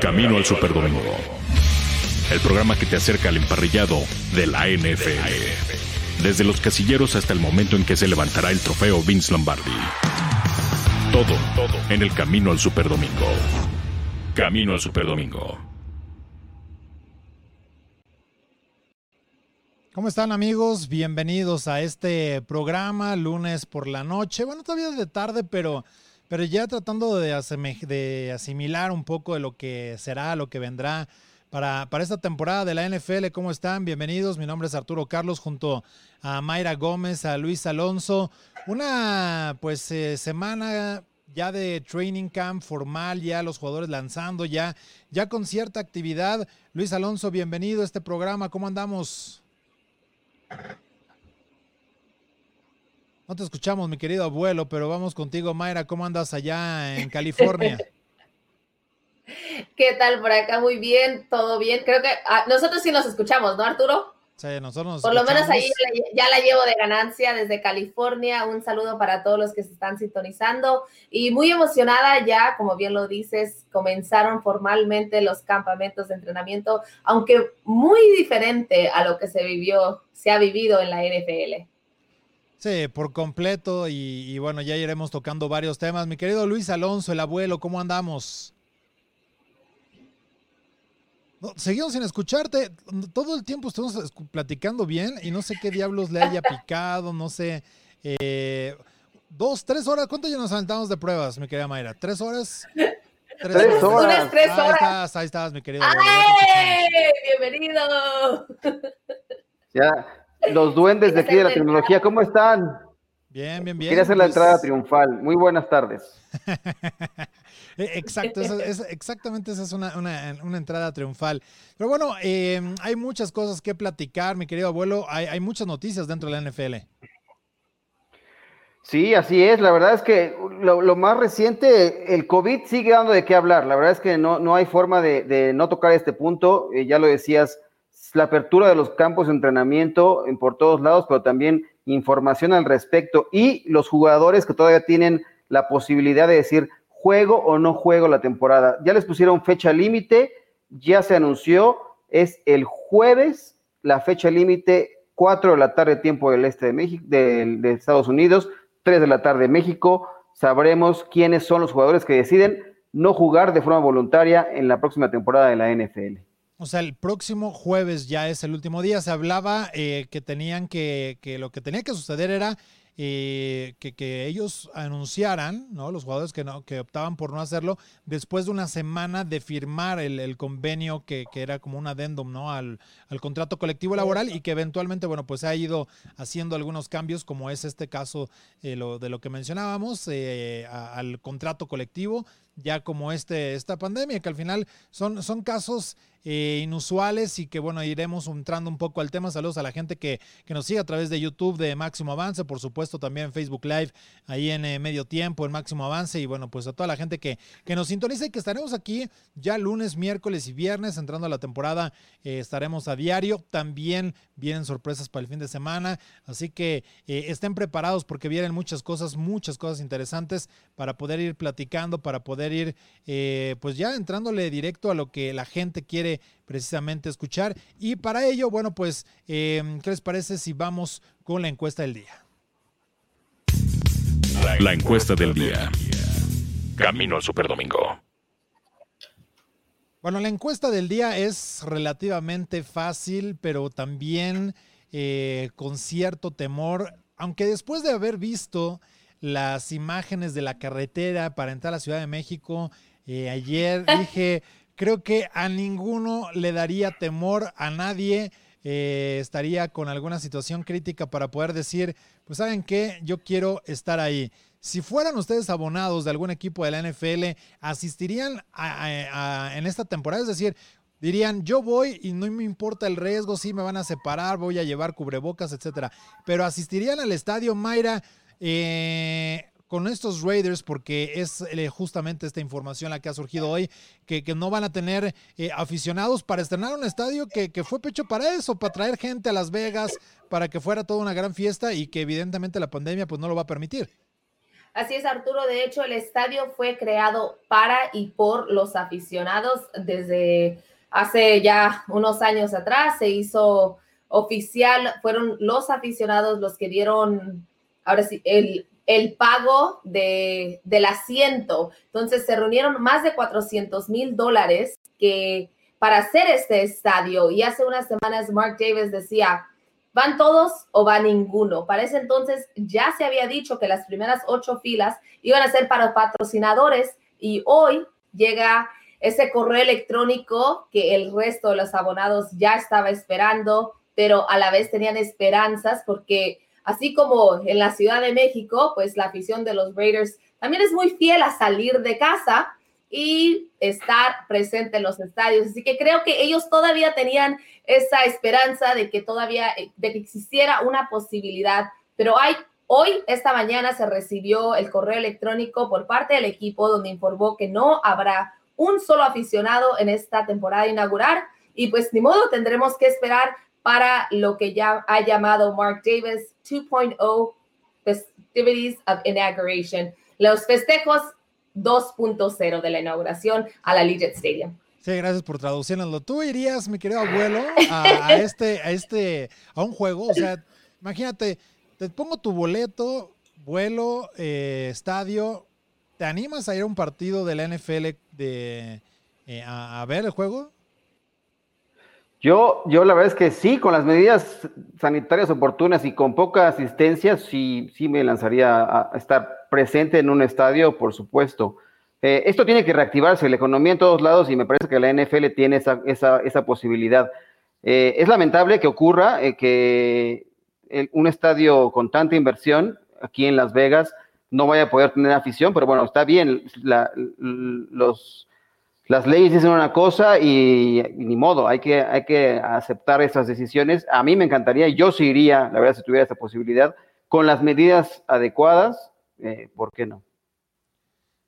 Camino al Superdomingo. El programa que te acerca al emparrillado de la NFL. Desde los casilleros hasta el momento en que se levantará el trofeo Vince Lombardi. Todo, todo en el Camino al Superdomingo. Camino al Superdomingo. ¿Cómo están amigos? Bienvenidos a este programa lunes por la noche. Bueno, todavía es de tarde, pero pero ya tratando de, asimilar un poco de lo que será, lo que vendrá para, para, esta temporada de la NFL. ¿Cómo están? Bienvenidos. Mi nombre es Arturo Carlos junto a Mayra Gómez, a Luis Alonso. Una pues eh, semana ya de training camp formal, ya los jugadores lanzando, ya, ya con cierta actividad. Luis Alonso, bienvenido a este programa. ¿Cómo andamos? No te escuchamos, mi querido abuelo, pero vamos contigo, Mayra. ¿Cómo andas allá en California? ¿Qué tal por acá? Muy bien, todo bien. Creo que ah, nosotros sí nos escuchamos, ¿no, Arturo? Sí, nosotros nos Por lo menos ahí ya la, llevo de ganancia desde California. Un saludo para todos los que se están sintonizando y muy emocionada ya, como bien lo dices, comenzaron formalmente los campamentos de entrenamiento, aunque muy diferente a lo que se vivió, se ha vivido en la NFL. Sí, por completo y, bueno, ya iremos tocando varios temas. Mi querido Luis Alonso, el abuelo, ¿cómo andamos? seguimos sin escucharte. Todo el tiempo estamos platicando bien y no sé qué diablos le haya picado, no sé. Eh, dos, tres horas. ¿Cuánto ya nos aventamos de pruebas, mi querida Mayra? ¿Tres horas? Tres, horas. tres horas. Ahí estás, ahí estás, mi querido. ¡Ay! ¡Bienvenido! Ya, los duendes de aquí de la tecnología, ¿cómo están? Bien, bien, bien. Quería hacer la pues entrada triunfal. Muy buenas tardes. Eh, exacto, exactamente esa es una, entrada triunfal. Pero bueno, em, hay muchas cosas que platicar, mi querido abuelo. Hay, muchas noticias dentro de la NFL. Sí, así es. La verdad es que lo, más reciente, el COVID sigue dando de qué hablar. La verdad es que no, no hay forma de, no tocar este punto. Eh, ya lo decías, la apertura de los campos de entrenamiento en por todos lados, pero también información al respecto y los jugadores que todavía tienen la posibilidad de decir juego o no juego la temporada. Ya les pusieron fecha límite, ya se anunció, es el jueves la fecha límite, 4 de la tarde tiempo del este de México, de, de Estados Unidos, 3 de la tarde México. Sabremos quiénes son los jugadores que deciden no jugar de forma voluntaria en la próxima temporada de la NFL. O sea, el próximo jueves ya es el último día. Se hablaba eh, que tenían que, que lo que tenía que suceder era eh, que, ellos anunciaran, ¿no? Los jugadores que, no, que optaban por no hacerlo, después de una semana de firmar el, convenio que, era como un adendum, ¿no? Al, contrato colectivo laboral y que eventualmente, bueno, pues ha ido haciendo algunos cambios, como es este caso eh, lo, de lo que mencionábamos, al contrato colectivo ya como este, esta pandemia, que al final son, son casos eh, inusuales y que bueno, iremos entrando un poco al tema. Saludos a la gente que, que, nos sigue a través de YouTube de Máximo Avance, por supuesto también Facebook Live, ahí en eh, medio tiempo, en Máximo Avance, y bueno, pues a toda la gente que, que nos sintoniza y que estaremos aquí ya lunes, miércoles y viernes, entrando a la temporada, eh, estaremos a diario. También vienen sorpresas para el fin de semana, así que estén preparados porque vienen muchas cosas, muchas cosas interesantes para poder ir platicando, para poder ir eh, pues ya entrándole directo a lo que la gente quiere precisamente escuchar. Y para ello, bueno, pues, em, ¿qué les parece si vamos con la encuesta del día? La encuesta del día. Camino al Superdomingo. Bueno, la encuesta del día es relativamente fácil, pero también eh, con cierto temor, aunque después de haber visto las imágenes de la carretera para entrar a la Ciudad de México. Eh, ayer dije, creo que a ninguno le daría temor, a nadie eh, estaría con alguna situación crítica para poder decir, pues saben qué, yo quiero estar ahí. Si fueran ustedes abonados de algún equipo de la NFL, asistirían en esta temporada, es decir, dirían, yo voy y no me importa el riesgo, si me van a separar, voy a llevar cubrebocas, etcétera. Pero asistirían al estadio Mayra eh, con estos Raiders, porque es eh, justamente esta información la que ha surgido hoy, que, no van a tener eh, aficionados para estrenar un estadio que, fue pecho para eso, para traer gente a Las Vegas, para que fuera toda una gran fiesta y que evidentemente la pandemia pues no lo va a permitir. Así es, Arturo. De hecho, el estadio fue creado para y por los aficionados desde hace ya unos años atrás. Se hizo oficial, fueron los aficionados los que dieron, ahora sí, el, el pago de, del asiento. Entonces se reunieron más de 400 mil dólares que para hacer este estadio. Y hace unas semanas Mark Davis decía, ¿van todos o va ninguno? Para ese entonces ya se había dicho que las primeras ocho filas iban a ser para patrocinadores y hoy llega ese correo electrónico que el resto de los abonados ya estaba esperando, pero a la vez tenían esperanzas porque así como en la Ciudad de México, pues la afición de los Raiders también es muy fiel a salir de casa y estar presente en los estadios. Así que creo que ellos todavía tenían esa esperanza de que todavía, de que existiera una posibilidad, pero hay, hoy, esta mañana, se recibió el correo electrónico por parte del equipo donde informó que no habrá un solo aficionado en esta temporada inaugural y pues ni modo, tendremos que esperar para lo que ya ha llamado Mark Davis 2.0 Festivities of Inauguration, los festejos 2.0 de la inauguración a la Legion Stadium. Sí, gracias por traducirlo. ¿Tú irías, mi querido abuelo, a, este, a este, a un juego? O sea, imagínate, te pongo tu boleto, vuelo, eh, estadio. ¿Te animas a ir a un partido de la NFL de, eh, a ver el juego? Yo, yo la verdad es que sí, con las medidas sanitarias oportunas y con poca asistencia, sí, sí me lanzaría a estar presente en un estadio, por supuesto. Eh, esto tiene que reactivarse, la economía en todos lados y me parece que la NFL tiene esa, esa, esa posibilidad. Eh, es lamentable que ocurra eh, que un estadio con tanta inversión aquí en Las Vegas no vaya a poder tener afición, pero bueno, está bien, los las leyes dicen una cosa y, ni modo, hay que, hay que aceptar esas decisiones. A mí me encantaría, yo sí iría, la verdad, si tuviera esa posibilidad, con las medidas adecuadas, eh, ¿por qué no?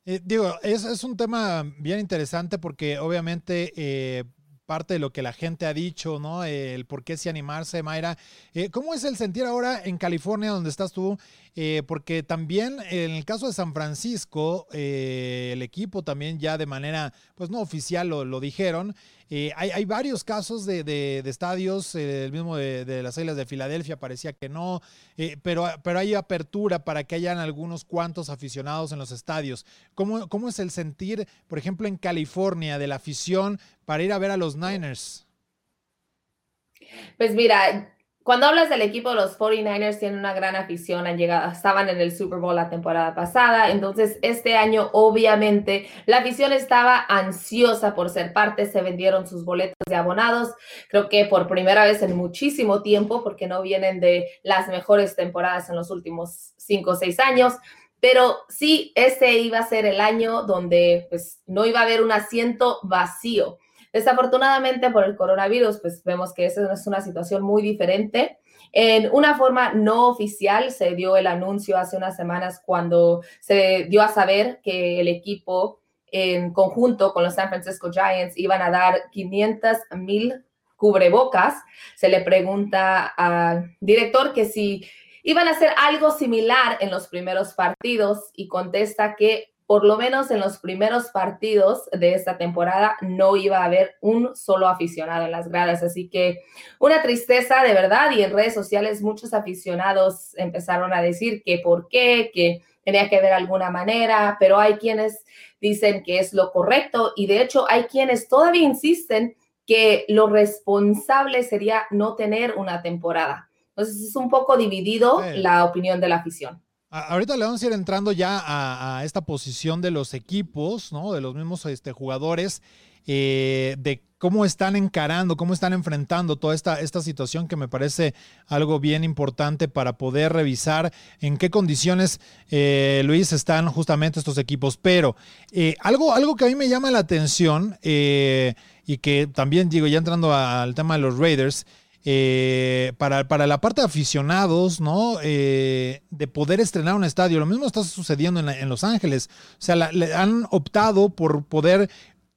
Eh, digo, es, es, un tema bien interesante porque obviamente eh, parte de lo que la gente ha dicho, ¿no? El por qué si animarse, Mayra. Eh, ¿Cómo es el sentir ahora en California, donde estás tú? Eh, porque también en el caso de San Francisco, eh, el equipo también ya de manera, pues no oficial lo, lo dijeron, eh, hay, varios casos de, estadios, eh, el mismo de, las Islas de Filadelfia parecía que no, pero, pero hay apertura para que hayan algunos cuantos aficionados en los estadios. ¿Cómo, ¿Cómo es el sentir, por ejemplo, en California de la afición para ir a ver a los Niners? Pues mira, cuando hablas del equipo los 49ers, tienen una gran afición, han llegado, estaban en el Super Bowl la temporada pasada, entonces este año obviamente la afición estaba ansiosa por ser parte, se vendieron sus boletos de abonados, creo que por primera vez en muchísimo tiempo, porque no vienen de las mejores temporadas en los últimos cinco o seis años, pero sí, ese iba a ser el año donde pues no iba a haber un asiento vacío. Desafortunadamente por el coronavirus, pues vemos que esa es una situación muy diferente. En una forma no oficial se dio el anuncio hace unas semanas cuando se dio a saber que el equipo en conjunto con los San Francisco Giants iban a dar 500 mil cubrebocas. Se le pregunta al director que si iban a hacer algo similar en los primeros partidos y contesta que por lo menos en los primeros partidos de esta temporada no iba a haber un solo aficionado en las gradas. Así que una tristeza de verdad y en redes sociales muchos aficionados empezaron a decir que por qué, que tenía que haber alguna manera, pero hay quienes dicen que es lo correcto y de hecho hay quienes todavía insisten que lo responsable sería no tener una temporada. Entonces es un poco dividido la opinión de la afición. Ahorita le vamos a ir entrando ya a, esta posición de los equipos, ¿no? De los mismos este, jugadores, eh, de cómo están encarando, cómo están enfrentando toda esta, esta situación que me parece algo bien importante para poder revisar en qué condiciones, eh, Luis, están justamente estos equipos. Pero eh, algo, algo que a mí me llama la atención y que también digo, ya entrando al tema de los Raiders, eh, para, para, la parte de aficionados, ¿no? Eh, de poder estrenar un estadio. Lo mismo está sucediendo en, Los Ángeles. O sea, le han optado por poder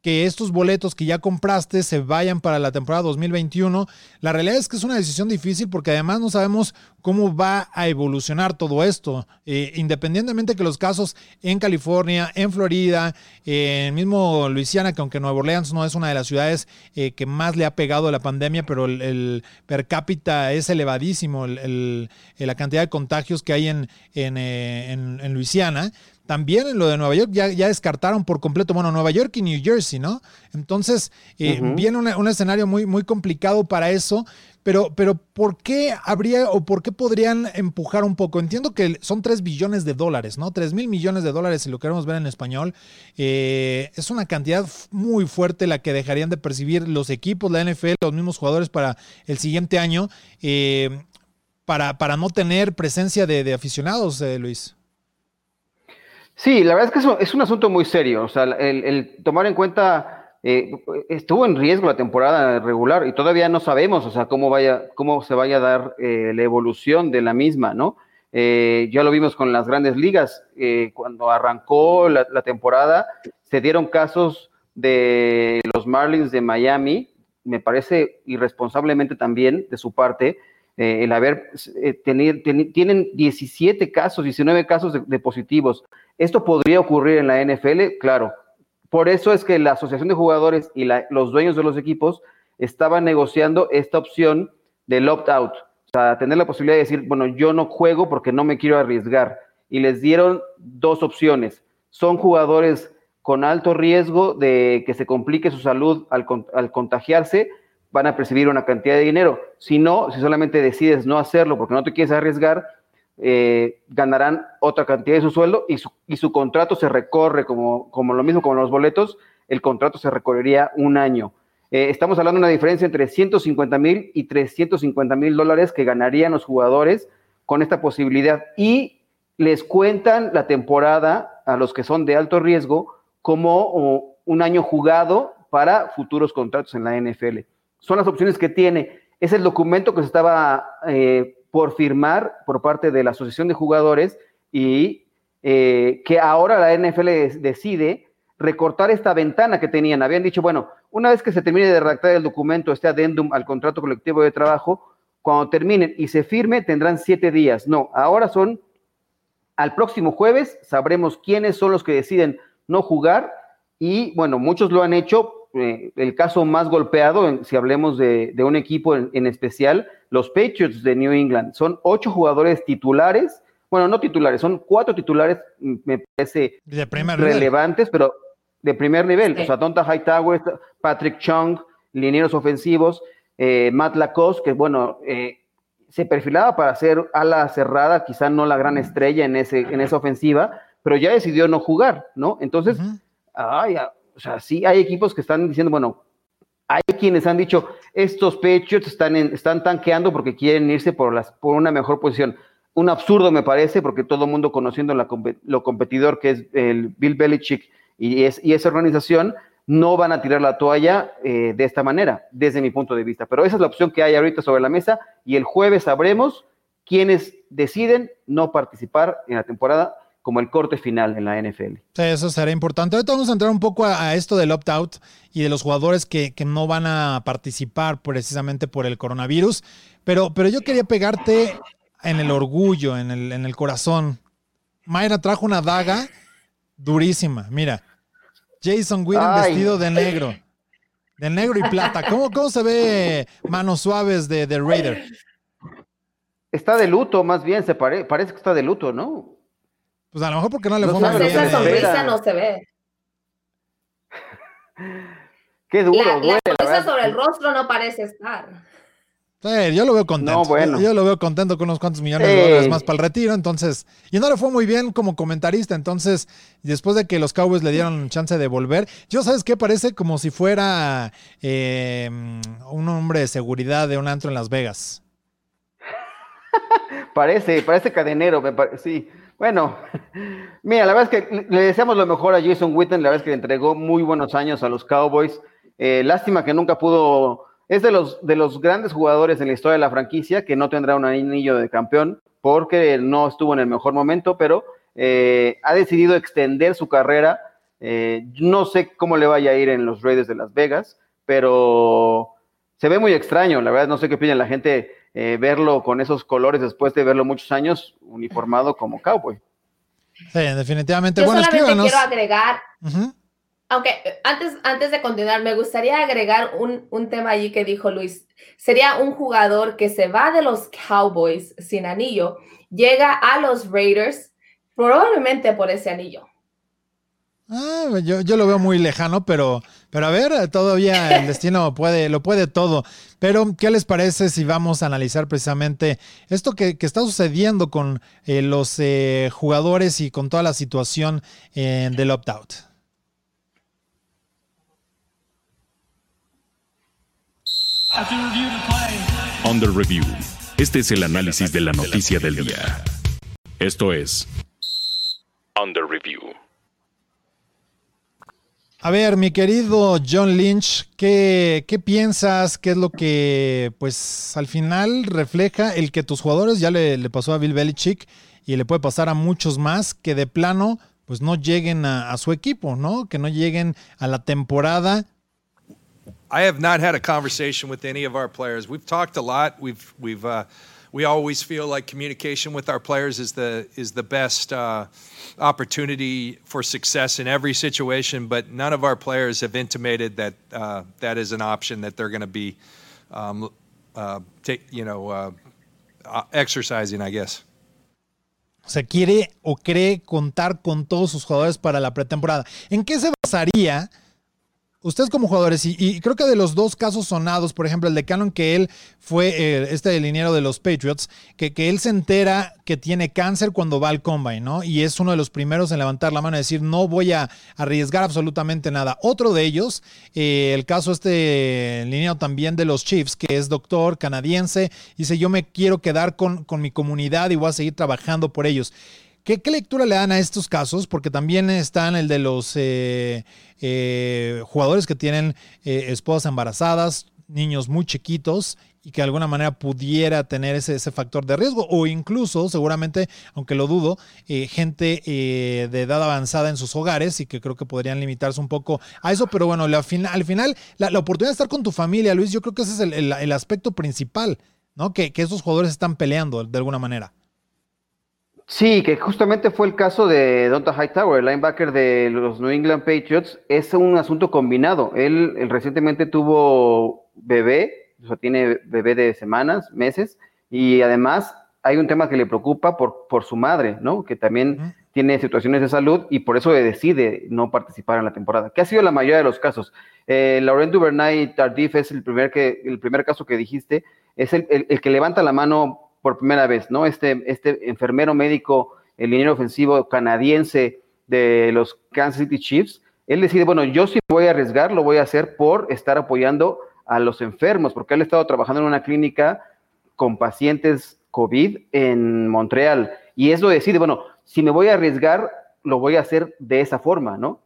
que estos boletos que ya compraste se vayan para la temporada 2021. La realidad es que es una decisión difícil porque además no sabemos cómo va a evolucionar todo esto. Eh, independientemente que los casos en California, en Florida, en mismo Luisiana, que aunque Nueva Orleans no es una de las ciudades eh, que más le ha pegado la pandemia, pero el, per cápita es elevadísimo, la cantidad de contagios que hay en, en, eh, en Luisiana. También en lo de Nueva York ya, ya descartaron por completo, bueno, Nueva York y New Jersey, ¿no? Entonces, eh, viene un escenario muy, muy complicado para eso, pero, pero ¿por qué habría o por qué podrían empujar un poco? Entiendo que son 3 billones de dólares, ¿no? 3 mil millones de dólares, si lo queremos ver en español. Eh, es una cantidad muy fuerte la que dejarían de percibir los equipos, la NFL, los mismos jugadores para el siguiente año, eh, para, para no tener presencia de, de aficionados, Luis. Sí, la verdad es que es un, asunto muy serio. O sea, el, tomar en cuenta, eh, estuvo en riesgo la temporada regular y todavía no sabemos, o sea, cómo vaya, cómo se vaya a dar eh, la evolución de la misma, ¿no? Eh, ya lo vimos con las grandes ligas. cuando arrancó la, temporada, se dieron casos de los Marlins de Miami, me parece irresponsablemente también de su parte, el haber tenido, tienen 17 casos, 19 casos de positivos. ¿Esto podría ocurrir en la NFL? Claro. Por eso es que la Asociación de Jugadores y los dueños de los equipos estaban negociando esta opción del opt-out. O sea, tener la posibilidad de decir, bueno, yo no juego porque no me quiero arriesgar. Y les dieron dos opciones. Son jugadores con alto riesgo de que se complique su salud al, al contagiarse, van a percibir una cantidad de dinero. Si no, si solamente decides no hacerlo porque no te quieres arriesgar, eh, ganarán otra cantidad de su sueldo y su, y su contrato se recorre como, como, lo mismo como los boletos, el contrato se recorrería un año. Eh, estamos hablando de una diferencia entre 150 mil y 350 mil dólares que ganarían los jugadores con esta posibilidad y les cuentan la temporada a los que son de alto riesgo como un año jugado para futuros contratos en la NFL. Son las opciones que tiene. Es el documento que se estaba eh, por firmar por parte de la Asociación de Jugadores y eh, que ahora la NFL decide recortar esta ventana que tenían. Habían dicho, bueno, una vez que se termine de redactar el documento, este adendum al contrato colectivo de trabajo, cuando terminen y se firme, tendrán siete días. No, ahora son al próximo jueves, sabremos quiénes son los que deciden no jugar y bueno, muchos lo han hecho. Eh, el caso más golpeado, si hablemos de, un equipo en especial, los Patriots de New England. Son ocho jugadores titulares, bueno, no titulares, son cuatro titulares, me parece relevantes, pero de primer nivel. O sea, Tonta Hightower, Patrick Chung, linieros ofensivos, eh, Matt Lacoste, que bueno, eh, se perfilaba para ser ala cerrada, quizá no la gran estrella en, ese, en esa ofensiva, pero ya decidió no jugar, ¿no? Entonces, ay, o sea, sí hay equipos que están diciendo, bueno, hay quienes han dicho, estos Patriots están, están tanqueando porque quieren irse por, las, por una mejor posición. Un absurdo me parece, porque todo el mundo conociendo lo competidor que es el Bill Belichick y, es, y esa organización, no van a tirar la toalla eh, de esta manera, desde mi punto de vista. Pero esa es la opción que hay ahorita sobre la mesa y el jueves sabremos quiénes deciden no participar en la temporada como el corte final en la NFL. Sí, eso será importante. Ahorita vamos a entrar un poco a, esto del opt-out y de los jugadores que, no van a participar precisamente por el coronavirus. Pero, pero yo quería pegarte en el orgullo, en el, en el corazón. Mayra trajo una daga durísima. Mira, Jason Witten vestido de negro. De negro y plata. ¿Cómo, cómo se ve manos suaves de, de Raider? Está de luto, más bien, se parece que está de luto, ¿no? Pues a lo mejor porque no le fue no, Esa sonrisa no se ve. Qué duro, la, duele, la sonrisa sobre el rostro no parece estar. Sí, yo lo veo contento. No, bueno. yo, lo veo contento con unos cuantos millones de dólares más para el retiro. Entonces, y no le fue muy bien como comentarista. Entonces, después de que los Cowboys le dieron chance de volver, yo sabes qué parece como si fuera eh, un hombre de seguridad de un antro en Las Vegas. parece, parece cadenero, me sí. Bueno, mira, la verdad es que le deseamos lo mejor a Jason Witten, la verdad es que le entregó muy buenos años a los Cowboys. Eh, lástima que nunca pudo, es de los, de los grandes jugadores en la historia de la franquicia que no tendrá un anillo de campeón porque no estuvo en el mejor momento, pero eh, ha decidido extender su carrera Eh, no sé cómo le vaya a ir en los Raiders de Las Vegas, pero se ve muy extraño, la verdad, no sé qué opina la gente eh, verlo con esos colores después de verlo muchos años uniformado como cowboy. Sí, definitivamente. Yo bueno, solamente quiero agregar, aunque antes, antes de continuar, me gustaría agregar un, un tema allí que dijo Luis. Sería un jugador que se va de los Cowboys sin anillo, llega a los Raiders, probablemente por ese anillo. Ah, yo, yo, lo veo muy lejano, pero, pero a ver, todavía el destino puede, lo puede todo. Pero, ¿qué les parece si vamos a analizar precisamente esto que, que está sucediendo con eh, los eh, jugadores y con toda la situación eh, del opt-out? Under Review. Este es el análisis de la noticia del día. Esto es Under Review. A ver, mi querido John Lynch, ¿qué, ¿qué, piensas? ¿Qué es lo que, pues, al final refleja el que tus jugadores, ya le, le, pasó a Bill Belichick y le puede pasar a muchos más, que de plano, pues, no lleguen a, a su equipo, ¿no? Que no lleguen a la temporada. I have not had a conversation with any of our players. We've talked a lot. We've, we've, uh, we always feel like communication with our players is the is the best uh, opportunity for success in every situation. But none of our players have intimated that uh, that is an option that they're going to be, um, uh, take, you know, uh, uh, exercising. I guess. Se quiere o cree contar con todos sus jugadores para la pretemporada. ¿En qué se basaría? Ustedes como jugadores, y, creo que de los dos casos sonados, por ejemplo, el de Cannon, que él fue eh, este liniero de los Patriots, que, que, él se entera que tiene cáncer cuando va al combine, ¿no? Y es uno de los primeros en levantar la mano y decir, no voy a arriesgar absolutamente nada. Otro de ellos, eh, el caso este liniero también de los Chiefs, que es doctor canadiense, dice, yo me quiero quedar con, con mi comunidad y voy a seguir trabajando por ellos. ¿Qué, ¿Qué, lectura le dan a estos casos? Porque también están el de los eh, eh, jugadores que tienen eh, esposas embarazadas, niños muy chiquitos y que de alguna manera pudiera tener ese, ese factor de riesgo o incluso, seguramente, aunque lo dudo, eh, gente eh, de edad avanzada en sus hogares y que creo que podrían limitarse un poco a eso, pero bueno, la, al final, la, la, oportunidad de estar con tu familia, Luis, yo creo que ese es el, el, el aspecto principal, ¿no? Que, que esos jugadores están peleando de alguna manera. Sí, que justamente fue el caso de Donta Hightower, el linebacker de los New England Patriots. Es un asunto combinado. Él, él, recientemente tuvo bebé, o sea, tiene bebé de semanas, meses, y además hay un tema que le preocupa por, por su madre, ¿no? Que también tiene situaciones de salud y por eso decide no participar en la temporada, que ha sido la mayoría de los casos. Eh, Laurent Duvernay Tardif es el primer, que, el primer caso que dijiste, es el, el, el que levanta la mano por primera vez, ¿no? Este, este enfermero médico, el liniero ofensivo canadiense de los Kansas City Chiefs, él decide, bueno, yo sí voy a arriesgar, lo voy a hacer por estar apoyando a los enfermos, porque él ha estado trabajando en una clínica con pacientes COVID en Montreal, y eso decide, bueno, si me voy a arriesgar, lo voy a hacer de esa forma, ¿no?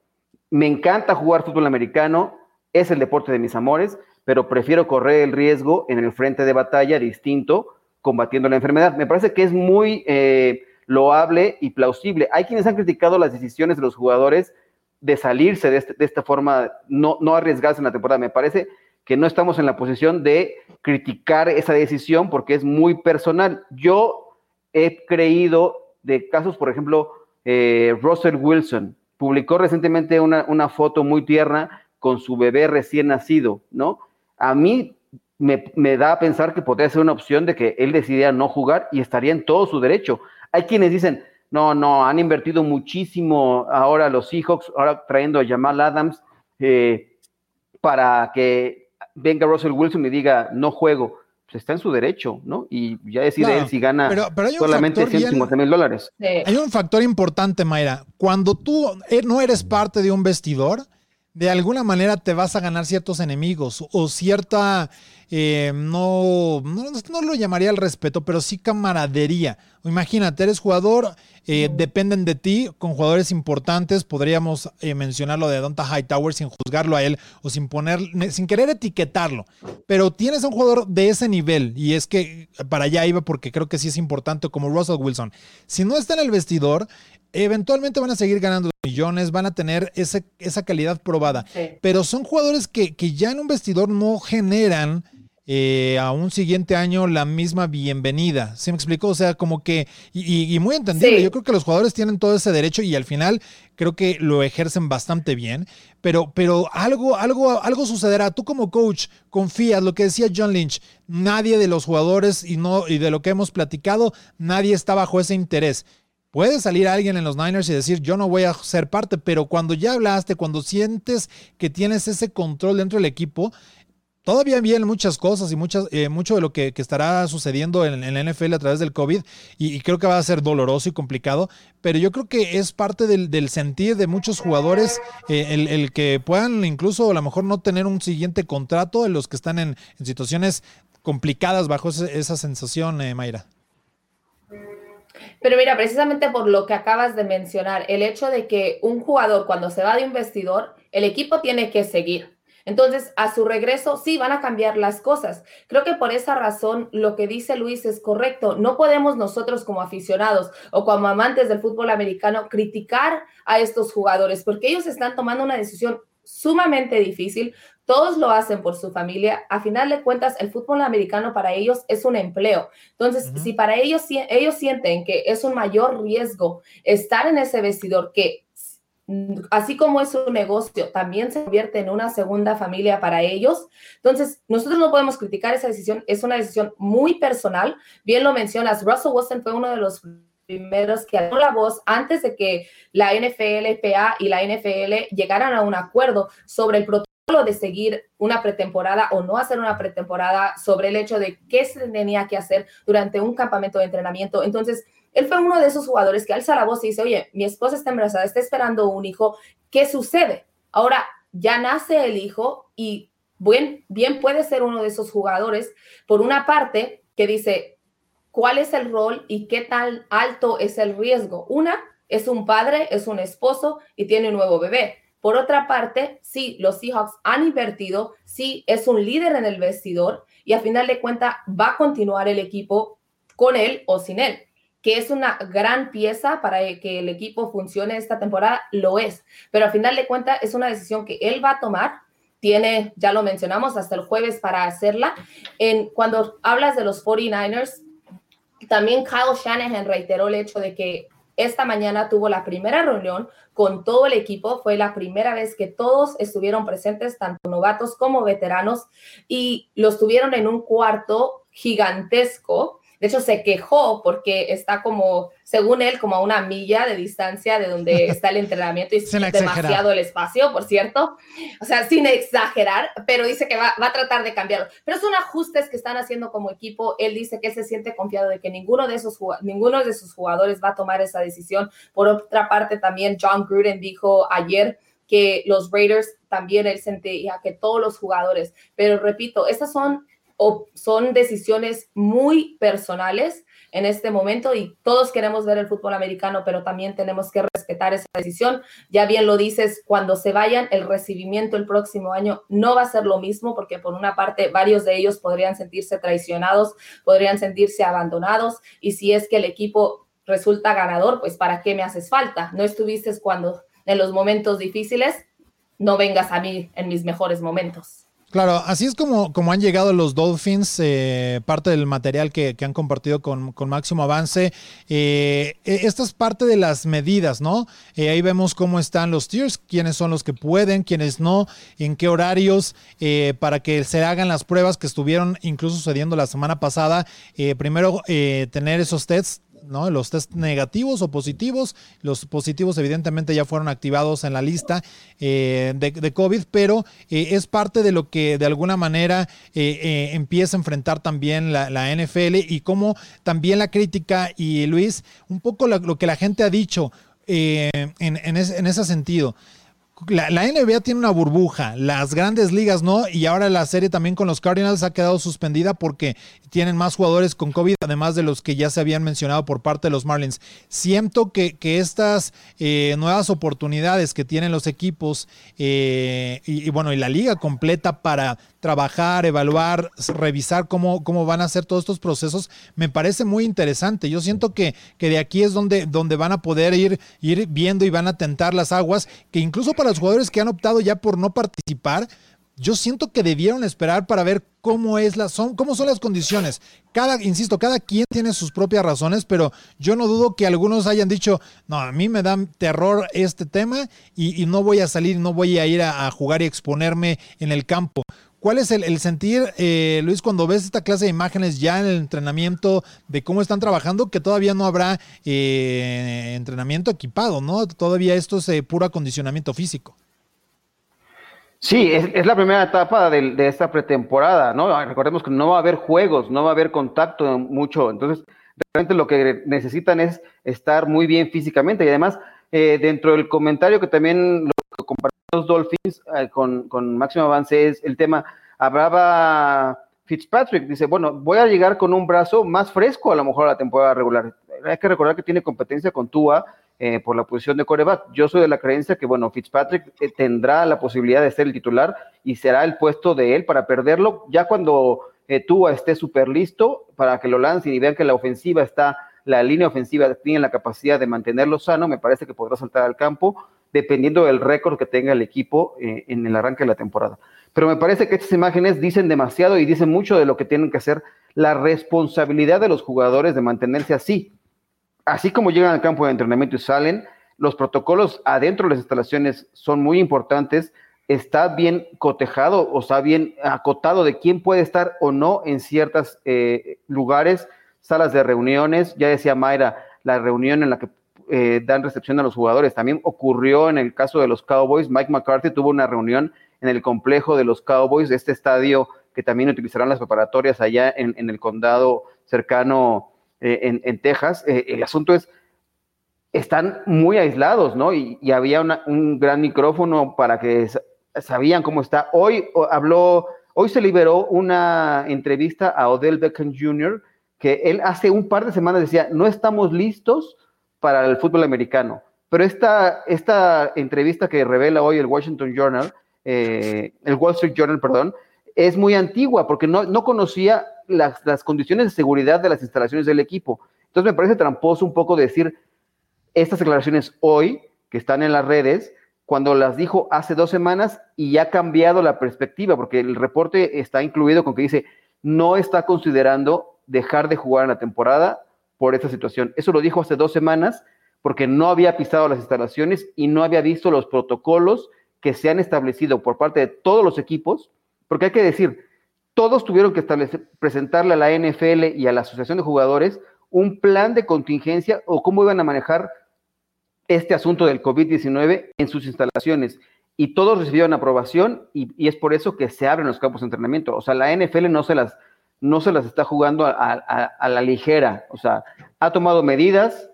Me encanta jugar fútbol americano, es el deporte de mis amores, pero prefiero correr el riesgo en el frente de batalla distinto combatiendo la enfermedad. Me parece que es muy eh, loable y plausible. Hay quienes han criticado las decisiones de los jugadores de salirse de, este, esta forma, no, no, arriesgarse en la temporada. Me parece que no estamos en la posición de criticar esa decisión porque es muy personal. Yo he creído de casos, por ejemplo, eh, Russell Wilson publicó recientemente una, una foto muy tierna con su bebé recién nacido, ¿no? A mí me, me, da a pensar que podría ser una opción de que él decidiera no jugar y estaría en todo su derecho. Hay quienes dicen, no, no, han invertido muchísimo ahora los Seahawks, ahora trayendo a Jamal Adams eh, para que venga Russell Wilson y diga, no juego. Pues está en su derecho, ¿no? Y ya decide él si gana pero, pero solamente 150 mil dólares. Sí. Hay un factor importante, Mayra. Cuando tú eh, no eres parte de un vestidor, de alguna manera te vas a ganar ciertos enemigos o cierta eh, no, no, lo llamaría el respeto, pero sí camaradería. Imagínate, eres jugador, eh, dependen de ti con jugadores importantes. Podríamos eh, mencionar lo de Donta Hightower sin juzgarlo a él o sin poner, sin querer etiquetarlo. Pero tienes a un jugador de ese nivel y es que para allá iba porque creo que sí es importante como Russell Wilson. Si no está en el vestidor, eventualmente van a seguir ganando millones, van a tener ese, esa calidad probada. Pero son jugadores que, que, ya en un vestidor no generan eh, a un siguiente año la misma bienvenida. ¿Sí me explico? O sea, como que, y, muy entendible, yo creo que los jugadores tienen todo ese derecho y al final creo que lo ejercen bastante bien, pero, pero algo, algo, algo sucederá. Tú como coach confías, lo que decía John Lynch, nadie de los jugadores y, no, y de lo que hemos platicado, nadie está bajo ese interés. Puede salir alguien en los Niners y decir, yo no voy a ser parte, pero cuando ya hablaste, cuando sientes que tienes ese control dentro del equipo, Todavía vienen muchas cosas y muchas, eh, mucho de lo que, estará sucediendo en, la NFL a través del COVID y, creo que va a ser doloroso y complicado, pero yo creo que es parte del, sentir de muchos jugadores eh, el, que puedan incluso a lo mejor no tener un siguiente contrato en los que están en, situaciones complicadas bajo esa sensación, eh, Mayra. Pero mira, precisamente por lo que acabas de mencionar, el hecho de que un jugador cuando se va de un vestidor, el equipo tiene que seguir. Entonces, a su regreso, sí, van a cambiar las cosas. Creo que por esa razón lo que dice Luis es correcto. No podemos nosotros como aficionados o como amantes del fútbol americano criticar a estos jugadores porque ellos están tomando una decisión sumamente difícil. Todos lo hacen por su familia. A final de cuentas, el fútbol americano para ellos es un empleo. Entonces, si para ellos ellos sienten que es un mayor riesgo estar en ese vestidor que así como es un negocio, también se convierte en una segunda familia para ellos. Entonces, nosotros no podemos criticar esa decisión, es una decisión muy personal. Bien lo mencionas, Russell Wilson fue uno de los primeros que alzó la voz antes de que la NFL, PA y la NFL llegaran a un acuerdo sobre el protocolo de seguir una pretemporada o no hacer una pretemporada, sobre el hecho de qué se tenía que hacer durante un campamento de entrenamiento. Entonces, él fue uno de esos jugadores que alza la voz y dice, oye, mi esposa está embarazada, está esperando un hijo, ¿qué sucede? Ahora ya nace el hijo y bien, bien puede ser uno de esos jugadores, por una parte, que dice, ¿cuál es el rol y qué tan alto es el riesgo? Una, es un padre, es un esposo y tiene un nuevo bebé. Por otra parte, sí, los Seahawks han invertido, sí, es un líder en el vestidor y a final de cuentas va a continuar el equipo con él o sin él que es una gran pieza para que el equipo funcione esta temporada, lo es. Pero al final de cuentas es una decisión que él va a tomar. Tiene, ya lo mencionamos, hasta el jueves para hacerla. En, cuando hablas de los 49ers, también Kyle Shanahan reiteró el hecho de que esta mañana tuvo la primera reunión con todo el equipo. Fue la primera vez que todos estuvieron presentes, tanto novatos como veteranos, y los tuvieron en un cuarto gigantesco de hecho, se quejó porque está como, según él, como a una milla de distancia de donde está el entrenamiento y es demasiado el espacio, por cierto. O sea, sin exagerar, pero dice que va, a tratar de cambiarlo. Pero son ajustes que están haciendo como equipo. Él dice que se siente confiado de que ninguno de esos ninguno de sus jugadores va a tomar esa decisión. Por otra parte, también John Gruden dijo ayer que los Raiders también él sentía que todos los jugadores, pero repito, estas son o son decisiones muy personales en este momento y todos queremos ver el fútbol americano, pero también tenemos que respetar esa decisión. Ya bien lo dices, cuando se vayan, el recibimiento el próximo año no va a ser lo mismo porque por una parte varios de ellos podrían sentirse traicionados, podrían sentirse abandonados y si es que el equipo resulta ganador, pues ¿para qué me haces falta? No estuviste cuando en los momentos difíciles, no vengas a mí en mis mejores momentos. Claro, así es como, como han llegado los Dolphins, eh, parte del material que, han compartido con, Máximo Avance. Eh, e, esta es parte de las medidas, ¿no? Eh, ahí vemos cómo están los tiers, quiénes son los que pueden, quiénes no, en qué horarios, para que se hagan las pruebas que estuvieron incluso sucediendo la semana pasada. primero, tener esos tests ¿no? Los test negativos o positivos. Los positivos evidentemente ya fueron activados en la lista eh, de, COVID, pero eh, es parte de lo que de alguna manera eh, empieza a enfrentar también la, NFL y como también la crítica y Luis, un poco lo, que la gente ha dicho en, ese, sentido la, NBA tiene una burbuja, las grandes ligas no, y ahora la serie también con los Cardinals ha quedado suspendida porque tienen más jugadores con COVID, además de los que ya se habían mencionado por parte de los Marlins. Siento que, que estas eh, nuevas oportunidades que tienen los equipos eh, y, bueno, y la liga completa para trabajar, evaluar, revisar cómo, cómo van a ser todos estos procesos, me parece muy interesante. Yo siento que, que de aquí es donde, donde van a poder ir, ir viendo y van a tentar las aguas, que incluso para los jugadores que han optado ya por no participar, yo siento que debieron esperar para ver cómo es la, son, cómo son las condiciones. Cada, insisto, cada quien tiene sus propias razones, pero yo no dudo que algunos hayan dicho, no, a mí me da terror este tema y, no voy a salir, no voy a ir a, jugar y exponerme en el campo. ¿Cuál es el, sentir, eh, Luis, cuando ves esta clase de imágenes ya en el entrenamiento de cómo están trabajando, que todavía no habrá eh, entrenamiento equipado, ¿no? Todavía esto es eh, puro acondicionamiento físico. Sí, es, la primera etapa de, esta pretemporada, ¿no? Recordemos que no va a haber juegos, no va a haber contacto mucho, entonces realmente lo que necesitan es estar muy bien físicamente y además eh, dentro del comentario que también lo los Dolphins eh, con, con Máximo Avance es el tema, hablaba Fitzpatrick, dice, bueno, voy a llegar con un brazo más fresco a lo mejor a la temporada regular. Hay que recordar que tiene competencia con Tua, eh, por la posición de coreback. Yo soy de la creencia que, bueno, Fitzpatrick eh, tendrá la posibilidad de ser el titular y será el puesto de él para perderlo ya cuando eh, Tua esté súper listo para que lo lancen y vean que la ofensiva está, la línea ofensiva tiene la capacidad de mantenerlo sano, me parece que podrá saltar al campo dependiendo del récord que tenga el equipo en el arranque de la temporada. Pero me parece que estas imágenes dicen demasiado y dicen mucho de lo que tienen que hacer la responsabilidad de los jugadores de mantenerse así así como llegan al campo de entrenamiento y salen, los protocolos adentro de las instalaciones son muy importantes. Está bien cotejado o está bien acotado de quién puede estar o no en ciertos eh, lugares, salas de reuniones. Ya decía Mayra, la reunión en la que eh, dan recepción a los jugadores. También ocurrió en el caso de los Cowboys. Mike McCarthy tuvo una reunión en el complejo de los Cowboys, este estadio que también utilizarán las preparatorias allá en el condado cercano eh, en, Texas. Eh, el asunto es, están muy aislados, ¿no? Y, había un gran micrófono para que sabían cómo está. Hoy habló, hoy se liberó una entrevista a Odell Beckham Jr., que él hace un par de semanas decía, no estamos listos para el fútbol americano. Pero esta, esta entrevista que revela hoy el Washington Journal, eh, el Wall Street Journal, perdón, es muy antigua porque no, no conocía las, condiciones de seguridad de las instalaciones del equipo. Entonces me parece tramposo un poco decir estas declaraciones hoy, que están en las redes, cuando las dijo hace dos semanas y ya ha cambiado la perspectiva, porque el reporte está incluido con que dice, no está considerando dejar de jugar en la temporada por esta situación. Eso lo dijo hace dos semanas porque no había pisado las instalaciones y no había visto los protocolos que se han establecido por parte de todos los equipos, porque hay que decir, todos tuvieron que presentarle a la NFL y a la Asociación de Jugadores un plan de contingencia o cómo iban a manejar este asunto del COVID-19 en sus instalaciones. Y todos recibieron aprobación y, es por eso que se abren los campos de entrenamiento. O sea, la NFL no se las, no se las está jugando a, la ligera. O sea, ha tomado medidas,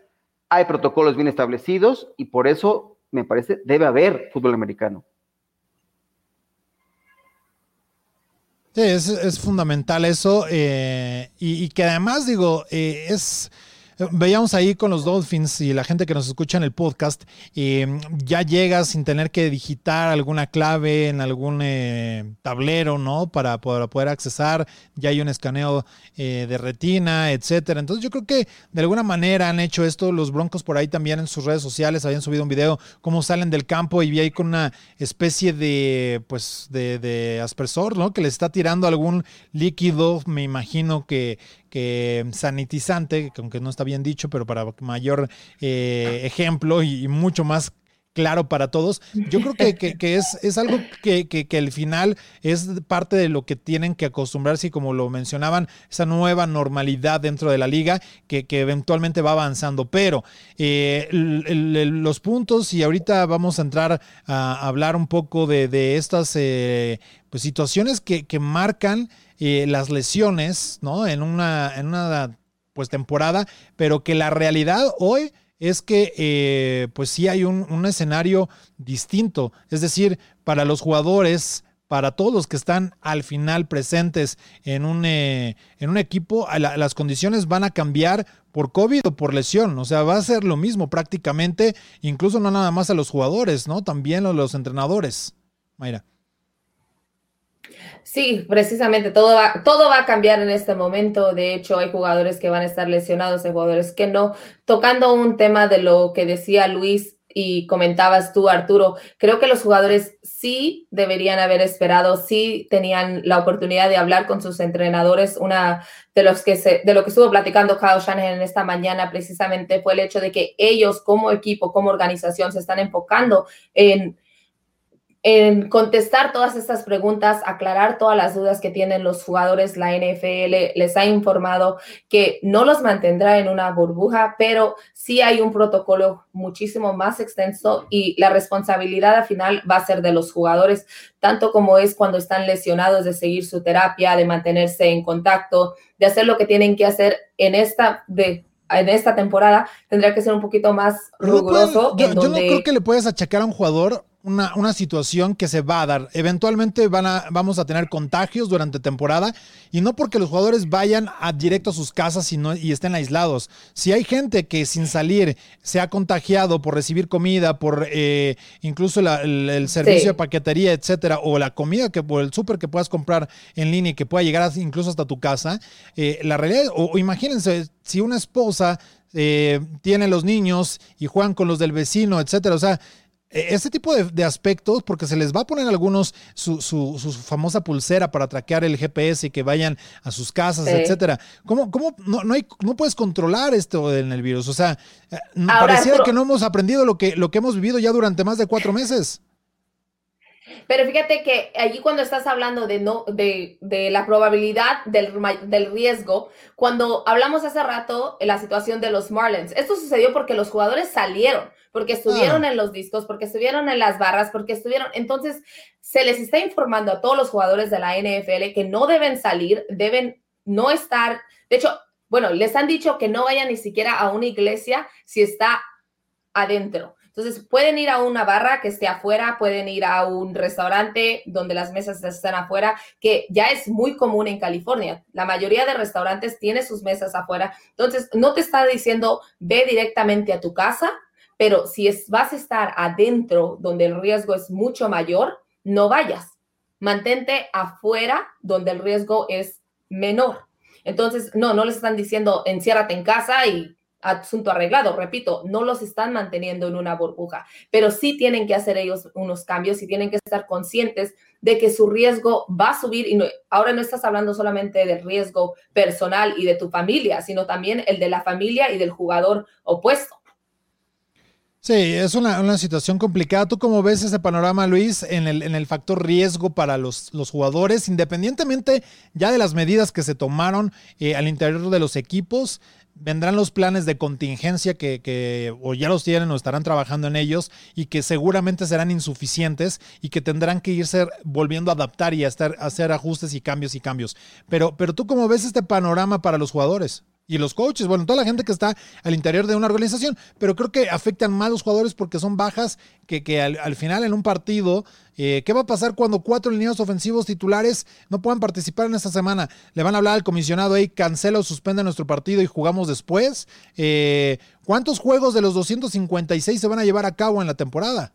hay protocolos bien establecidos y por eso, me parece, debe haber fútbol americano. Sí, es, fundamental eso. Eh, y, que además, digo, eh, es Veíamos ahí con los Dolphins y la gente que nos escucha en el podcast, eh, ya llegas sin tener que digitar alguna clave en algún eh, tablero, ¿no? Para, poder accesar, ya hay un escaneo eh, de retina, etcétera. Entonces yo creo que de alguna manera han hecho esto, los Broncos por ahí también en sus redes sociales habían subido un video cómo salen del campo y vi ahí con una especie de, pues, de, de aspersor, ¿no? Que le está tirando algún líquido, me imagino que, que sanitizante, que aunque no está bien dicho, pero para mayor eh, ejemplo y, mucho más claro para todos. Yo creo que, es, es, algo que, que, al final es parte de lo que tienen que acostumbrarse y como lo mencionaban, esa nueva normalidad dentro de la liga que, eventualmente va avanzando. Pero eh, los puntos, y ahorita vamos a entrar a hablar un poco de, estas eh, pues, situaciones que, marcan las lesiones, ¿no? En una, en una pues temporada, pero que la realidad hoy es que eh, pues sí hay un, un escenario distinto. Es decir, para los jugadores para todos los que están al final presentes en un, eh, en un equipo, las condiciones van a cambiar por COVID o por lesión. O sea, va a ser lo mismo prácticamente, incluso no nada más a los jugadores, ¿no? También a los entrenadores. Mayra. Sí, precisamente, todo va, todo va a cambiar en este momento. De hecho, hay jugadores que van a estar lesionados, hay jugadores que no. Tocando un tema de lo que decía Luis y comentabas tú, Arturo, creo que los jugadores sí deberían haber esperado, sí tenían la oportunidad de hablar con sus entrenadores. Una de los que de lo que estuvo platicando Kyle Shanahan en esta mañana precisamente fue el hecho de que ellos como equipo, como organización se están enfocando en en contestar todas estas preguntas, aclarar todas las dudas que tienen los jugadores. La NFL les ha informado que no los mantendrá en una burbuja, pero sí hay un protocolo muchísimo más extenso y la responsabilidad al final va a ser de los jugadores, tanto como es cuando están lesionados de seguir su terapia, de mantenerse en contacto, de hacer lo que tienen que hacer en esta de en esta temporada tendría que ser un poquito más riguroso. yo, no creo que le puedes achacar a un jugador una, una, situación que se va a dar. Eventualmente van a, vamos a tener contagios durante temporada y no porque los jugadores vayan a directo a sus casas y, y estén aislados. Si hay gente que sin salir se ha contagiado por recibir comida, por eh, incluso el, servicio de paquetería, etcétera, o la comida que por el súper que puedas comprar en línea y que pueda llegar incluso hasta tu casa, eh, la realidad, o, imagínense si una esposa eh, tiene los niños y juegan con los del vecino, etcétera. O sea, e, ese tipo de, aspectos, porque se les va a poner a algunos su, su, famosa pulsera para traquear el GPS y que vayan a sus casas, etcétera. ¿Cómo, cómo no, no, hay, no puedes controlar esto en el virus? O sea, eh, pareciera que no hemos aprendido lo que, lo que hemos vivido ya durante más de cuatro meses. Pero fíjate que allí cuando estás hablando de, no, de, de la probabilidad del, del, riesgo, cuando hablamos hace rato en la situación de los Marlins, esto sucedió porque los jugadores salieron, porque estuvieron ah. en los discos, porque estuvieron en las barras, porque estuvieron, entonces se les está informando a todos los jugadores de la NFL que no deben salir, deben no estar, de hecho, bueno, les han dicho que no vayan ni siquiera a una iglesia si está adentro. Entonces, pueden ir a una barra que esté afuera, pueden ir a un restaurante donde las mesas están afuera, que ya es muy común en California. La mayoría de restaurantes tiene sus mesas afuera. Entonces, no te está diciendo ve directamente a tu casa, pero si es, vas a estar adentro donde el riesgo es mucho mayor, no vayas. Mantente afuera donde el riesgo es menor. Entonces, no, no les están diciendo enciérrate en casa y asunto arreglado. Repito, no los están manteniendo en una burbuja, pero sí tienen que hacer ellos unos cambios y tienen que estar conscientes de que su riesgo va a subir. Y ahora no estás hablando solamente del riesgo personal y de tu familia, sino también el de la familia y del jugador opuesto. Sí, es una, situación complicada. ¿Tú cómo ves ese panorama, Luis, en el, en el factor riesgo para los, los, jugadores, independientemente ya de las medidas que se tomaron eh, al interior de los equipos? vendrán los planes de contingencia que, o ya los tienen o estarán trabajando en ellos y que seguramente serán insuficientes y que tendrán que irse volviendo a adaptar y a, estar, a hacer ajustes y cambios y cambios. Pero, pero tú cómo ves este panorama para los jugadores? Y los coaches, bueno, toda la gente que está al interior de una organización, pero creo que afectan más los jugadores porque son bajas que, que al, final en un partido, eh, ¿qué va a pasar cuando cuatro lineos ofensivos titulares no puedan participar en esta semana? Le van a hablar al comisionado ahí, cancela o suspende nuestro partido y jugamos después. Eh, ¿Cuántos juegos de los 256 se van a llevar a cabo en la temporada?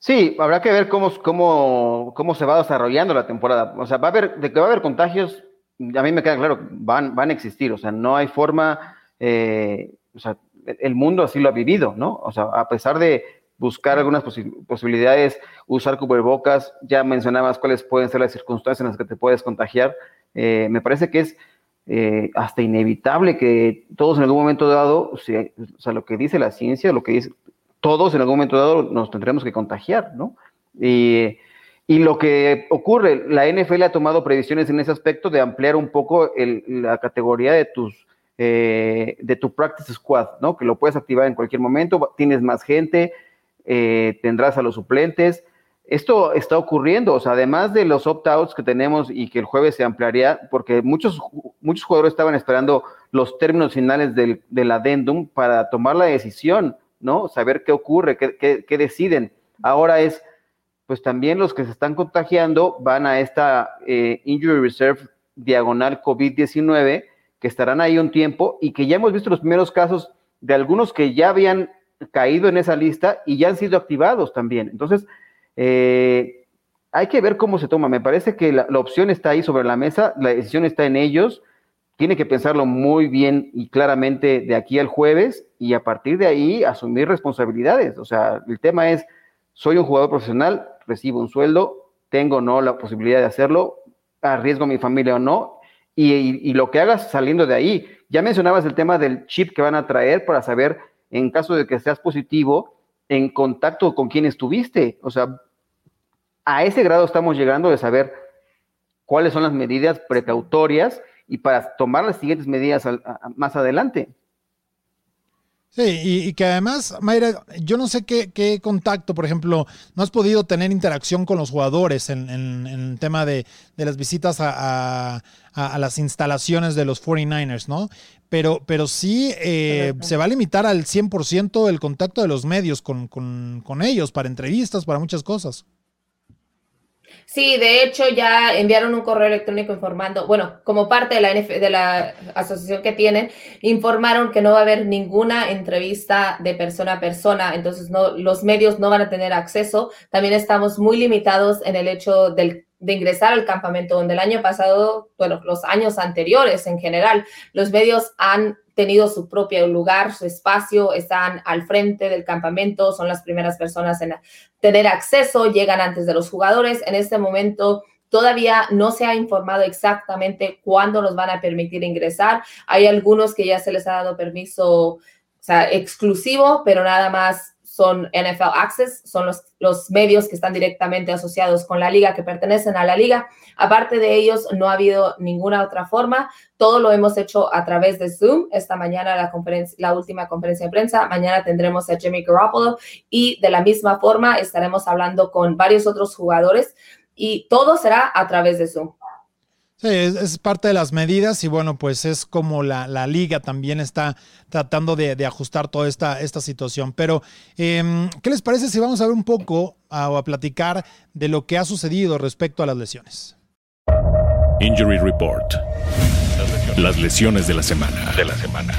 Sí, habrá que ver cómo, cómo, cómo se va desarrollando la temporada. O sea, va a haber, de que va a haber contagios, a mí me queda claro, van, van a existir, o sea, no hay forma, eh, o sea, el mundo así lo ha vivido, ¿no? O sea, a pesar de buscar algunas posibilidades, usar cubrebocas, ya mencionabas cuáles pueden ser las circunstancias en las que te puedes contagiar, eh, me parece que es eh, hasta inevitable que todos en algún momento dado, o sea, lo que dice la ciencia, lo que dice, todos en algún momento dado nos tendremos que contagiar, ¿no? Y y lo que ocurre, la NFL ha tomado previsiones en ese aspecto de ampliar un poco la categoría de tus eh, de tu practice squad, ¿no? Que lo puedes activar en cualquier momento, tienes más gente, eh, tendrás a los suplentes. esto está ocurriendo, o sea, además de los opt-outs que tenemos y que el jueves se ampliaría, porque muchos, muchos jugadores estaban esperando los términos finales del, del adendum para tomar la decisión, ¿no? Saber qué ocurre, qué, qué, deciden. Ahora es, pues también los que se están contagiando van a esta eh, Injury Reserve diagonal COVID-19, que estarán ahí un tiempo y que ya hemos visto los primeros casos de algunos que ya habían caído en esa lista y ya han sido activados también. Entonces, eh, hay que ver cómo se toma. Me parece que la, opción está ahí sobre la mesa, la decisión está en ellos. Tiene que pensarlo muy bien y claramente de aquí al jueves y a partir de ahí asumir responsabilidades. O sea, el tema es, soy un jugador profesional, recibo un sueldo, tengo o no la posibilidad de hacerlo, arriesgo a mi familia o no, y, y, lo que hagas saliendo de ahí. Ya mencionabas el tema del chip que van a traer para saber, en caso de que seas positivo, en contacto con quién estuviste. O sea, a ese grado estamos llegando de saber cuáles son las medidas precautorias y para tomar las siguientes medidas más adelante. Sí, y, que además, Mayra, yo no sé qué, contacto, por ejemplo, no has podido tener interacción con los jugadores en, el tema de, las visitas a, las instalaciones de los 49ers, ¿no? Pero, pero sí eh, se va a limitar al 100% el contacto de los medios con, con ellos, para entrevistas, para muchas cosas. Sí, de hecho ya enviaron un correo electrónico informando, bueno, como parte de la, de la asociación que tienen, informaron que no va a haber ninguna entrevista de persona a persona, entonces no, los medios no van a tener acceso. También estamos muy limitados en el hecho del de ingresar al campamento, donde el año pasado, bueno, los años anteriores en general, los medios han tenido su propio lugar, su espacio, están al frente del campamento, son las primeras personas en tener acceso, llegan antes de los jugadores. En este momento todavía no se ha informado exactamente cuándo nos van a permitir ingresar. Hay algunos que ya se les ha dado permiso exclusivo, pero nada más son NFL Access, son los, los medios que están directamente asociados con la liga, que pertenecen a la liga. Aparte de ellos, no ha habido ninguna otra forma. Todo lo hemos hecho a través de Zoom. Esta mañana la, conferencia, la última conferencia de prensa. Mañana tendremos a Jimmy Garoppolo y de la misma forma estaremos hablando con varios otros jugadores y todo será a través de Zoom. Sí, es, parte de las medidas y bueno, pues es como la, liga también está tratando de, ajustar toda esta, esta situación. Pero, em, ¿qué les parece si vamos a ver un poco a, o a platicar de lo que ha sucedido respecto a las lesiones? Injury Report. Las lesiones de la semana. De la semana.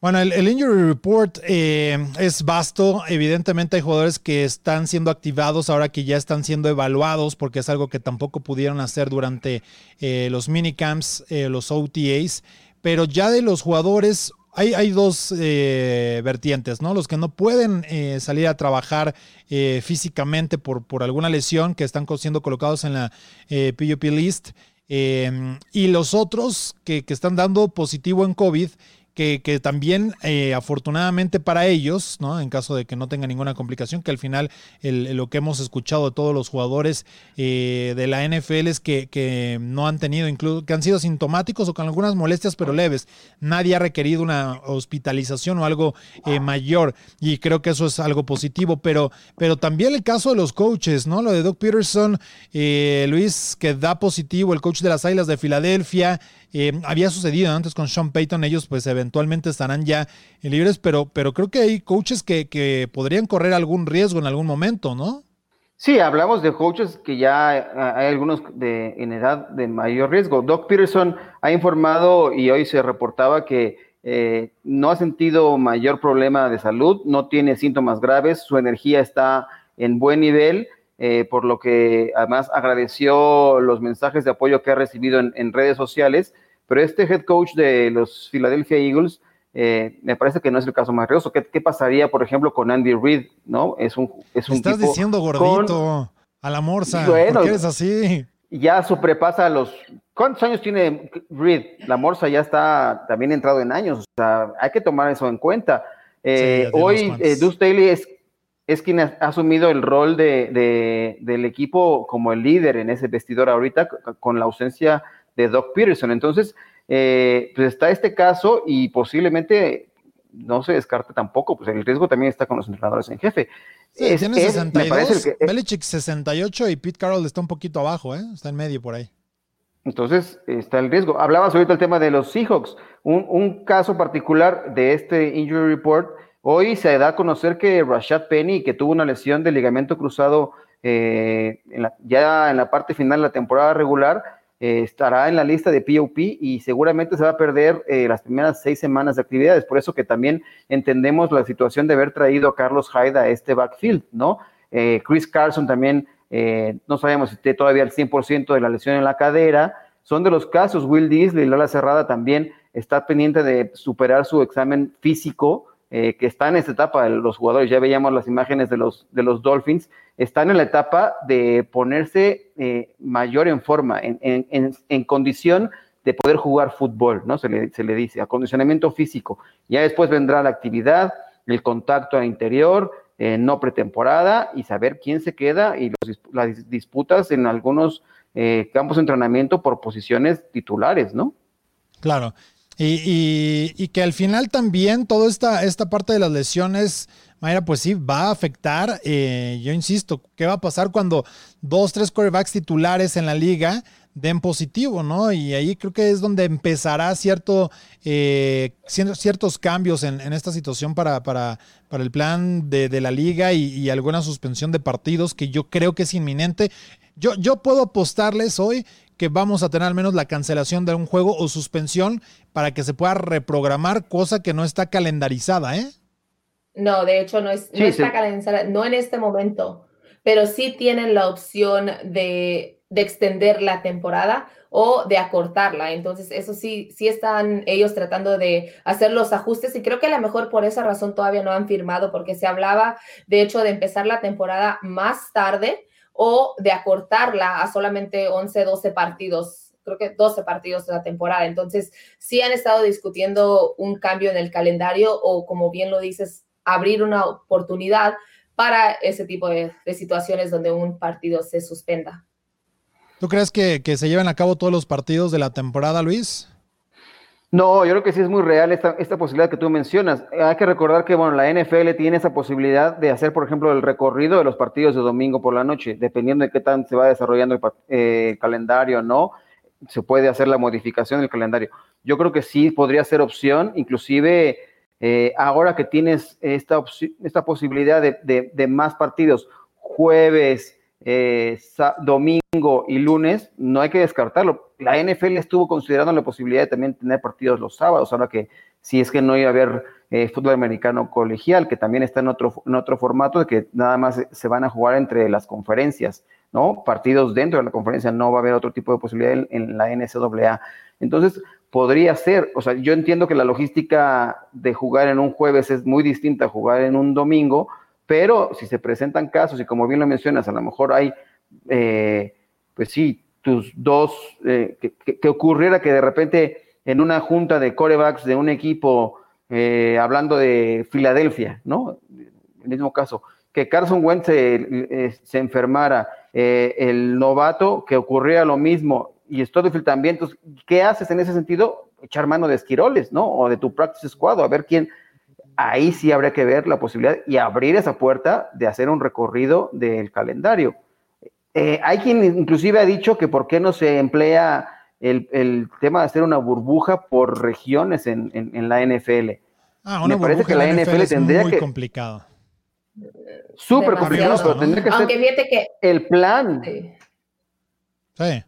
Bueno, el, Injury Report eh, es vasto. Evidentemente hay jugadores que están siendo activados ahora que ya están siendo evaluados porque es algo que tampoco pudieron hacer durante eh, los minicamps, eh, los OTAs. Pero ya de los jugadores hay, dos vertientes, ¿no? Los que no pueden salir a trabajar físicamente por, alguna lesión que están siendo colocados en la PUP list. y los otros que están dando positivo en COVID que, también eh, afortunadamente para ellos, ¿no? en caso de que no tenga ninguna complicación, que al final lo que hemos escuchado de todos los jugadores eh, de la NFL es que, no han tenido, incluso que han sido sintomáticos o con algunas molestias pero leves. Nadie ha requerido una hospitalización o algo eh, mayor y creo que eso es algo positivo, pero, pero también el caso de los coaches, ¿no? Lo de Doug Peterson, Luis, que da positivo, el coach de las Águilas de Filadelfia, eh, había sucedido antes con Sean Payton, ellos pues eventualmente estarán ya libres, pero, pero creo que hay coaches que, que podrían correr algún riesgo en algún momento, ¿no? Sí, hablamos de coaches que ya hay algunos de, en edad de mayor riesgo. Doc Peterson ha informado y hoy se reportaba que eh, no ha sentido mayor problema de salud, no tiene síntomas graves, su energía está en buen nivel, eh, por lo que además agradeció los mensajes de apoyo que ha recibido en, redes sociales, pero este head coach de los Philadelphia Eagles eh, me parece que no es el caso más riesgo. ¿Qué, ¿Qué, pasaría, por ejemplo, con Andy Reid? ¿no? Es un, es un Estás diciendo gordito a la morsa. Bueno, ¿Por qué eres así? Ya sobrepasa los. ¿Cuántos años tiene Reid? La morsa ya está también entrado en años. O sea, hay que tomar eso en cuenta. Eh, hoy, eh, Deuce Daly es es quien ha asumido el rol de, del equipo como el líder en ese vestidor ahorita con la ausencia de Doc Peterson. Entonces, eh, pues está este caso y posiblemente no se descarte tampoco, pues el riesgo también está con los entrenadores en jefe. Sí, tiene 62, Belichick 68 y Pete Carroll está un poquito abajo, ¿eh? está en medio por ahí. Entonces está el riesgo. Hablabas ahorita del tema de los Seahawks. Un, un, caso particular de este injury report. Hoy se da a conocer que Rashad Penny, que tuvo una lesión de ligamento cruzado eh, ya en la parte final de la temporada regular, eh, estará en la lista de POP y seguramente se va a perder eh, las primeras seis semanas de actividades. Por eso que también entendemos la situación de haber traído a Carlos Hyde a este backfield, ¿no? Chris Carson también, no sabemos si esté todavía al 100% de la lesión en la cadera. Son de los casos, Will Disley, Lola Cerrada también está pendiente de superar su examen físico eh, que está en esta etapa, los jugadores, ya veíamos las imágenes de los, de los Dolphins, están en la etapa de ponerse eh, mayor en forma, en, en, en, condición de poder jugar fútbol, ¿no? Se le, se le dice, acondicionamiento físico. Ya después vendrá la actividad, el contacto al interior, eh, no pretemporada y saber quién se queda y los, las disputas en algunos campos de entrenamiento por posiciones titulares, ¿no? Claro. Y, que al final también toda esta, esta parte de las lesiones, Mayra, pues sí, va a afectar. Eh, yo insisto, ¿qué va a pasar cuando dos, tres quarterbacks titulares en la liga den positivo, ¿no? Y ahí creo que es donde empezará cierto, eh, ciertos cambios en, esta situación para, para, para, el plan de, la liga y, y, alguna suspensión de partidos que yo creo que es inminente. Yo, yo puedo apostarles hoy que vamos a tener al menos la cancelación de un juego o suspensión para que se pueda reprogramar, cosa que no está calendarizada, ¿eh? No, de hecho no, es, no está calendarizada, no en este momento, pero sí tienen la opción de, de, extender la temporada o de acortarla. Entonces, eso sí, sí están ellos tratando de hacer los ajustes y creo que a lo mejor por esa razón todavía no han firmado, porque se hablaba, de hecho, de empezar la temporada más tarde o de acortarla a solamente 11, 12 partidos, creo que 12 partidos de la temporada. Entonces, sí han estado discutiendo un cambio en el calendario o, como bien lo dices, abrir una oportunidad para ese tipo de, situaciones donde un partido se suspenda. ¿Tú crees que, que se lleven a cabo todos los partidos de la temporada, Luis? No, yo creo que sí es muy real esta, esta posibilidad que tú mencionas. Hay que recordar que, bueno, la NFL tiene esa posibilidad de hacer, por ejemplo, el recorrido de los partidos de domingo por la noche, dependiendo de qué tan se va desarrollando el eh, calendario, ¿no? Se puede hacer la modificación del calendario. Yo creo que sí podría ser opción, inclusive eh, ahora que tienes esta, esta posibilidad de, de más partidos, jueves, eh, domingo y lunes, no hay que descartarlo. La NFL estuvo considerando la posibilidad de también tener partidos los sábados, ahora que si es que no iba a haber eh, fútbol americano colegial, que también está en otro, en otro formato de que nada más se van a jugar entre las conferencias, ¿no? Partidos dentro de la conferencia, no va a haber otro tipo de posibilidad en, en la NCAA. Entonces, podría ser, o sea, yo entiendo que la logística de jugar en un jueves es muy distinta a jugar en un domingo, pero si se presentan casos y como bien lo mencionas, a lo mejor hay, eh, pues sí, tus dos, eh, que, ocurriera que de repente en una junta de corebacks de un equipo, eh, hablando de Filadelfia, ¿no? El mismo caso, que Carson Wentz se, se enfermara, el novato, que ocurriera lo mismo, y Stonefield también, entonces, ¿qué haces en ese sentido? Echar mano de esquiroles, ¿no? O de tu practice squad, o a ver quién, ahí sí habría que ver la posibilidad y abrir esa puerta de hacer un recorrido del calendario. Eh, hay quien inclusive ha dicho que por qué no se emplea el, tema de hacer una burbuja por regiones en, la NFL. Ah, una Me parece que la NFL, tendría muy complicado. Súper complicado, pero tendría que Aunque fíjate que el plan. sí.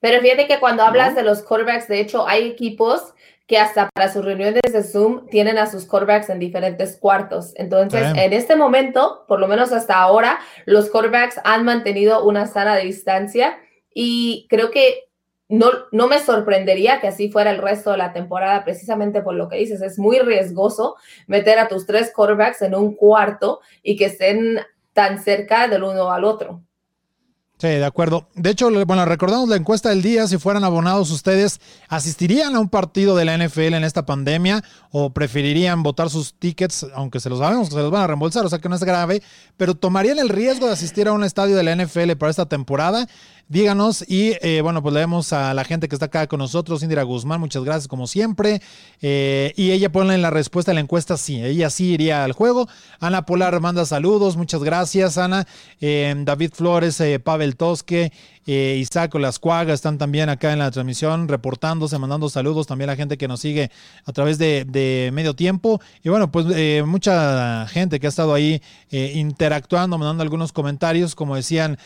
Pero fíjate que cuando hablas de los quarterbacks, de hecho, hay equipos que hasta para sus reuniones de Zoom tienen a sus quarterbacks en diferentes cuartos. Entonces, en este momento, por lo menos hasta ahora, los quarterbacks han mantenido una sana distancia y creo que no, no me sorprendería que así fuera el resto de la temporada, precisamente por lo que dices. Es muy riesgoso meter a tus tres quarterbacks en un cuarto y que estén tan cerca del uno al otro. Sí, de acuerdo. De hecho, bueno, recordamos la encuesta del día, si fueran abonados ustedes, ¿asistirían a un partido de la NFL en esta pandemia o preferirían votar sus tickets, aunque se los sabemos que se los van a reembolsar, o sea que no es grave, pero tomarían el riesgo de asistir a un estadio de la NFL para esta temporada? Díganos. Y eh, bueno, pues leemos a la gente que está acá con nosotros, Indira Guzmán, muchas gracias como siempre. Eh, y ella pone en la respuesta a la encuesta, sí, ella sí iría al juego. Ana Polar manda saludos, muchas gracias, Ana. Eh, David Flores, Pavel Tosque, Isaac Cuagas están también acá en la transmisión reportándose, mandando saludos también a la gente que nos sigue a través de, medio tiempo. Y bueno, pues mucha gente que ha estado ahí interactuando, mandando algunos comentarios, como decían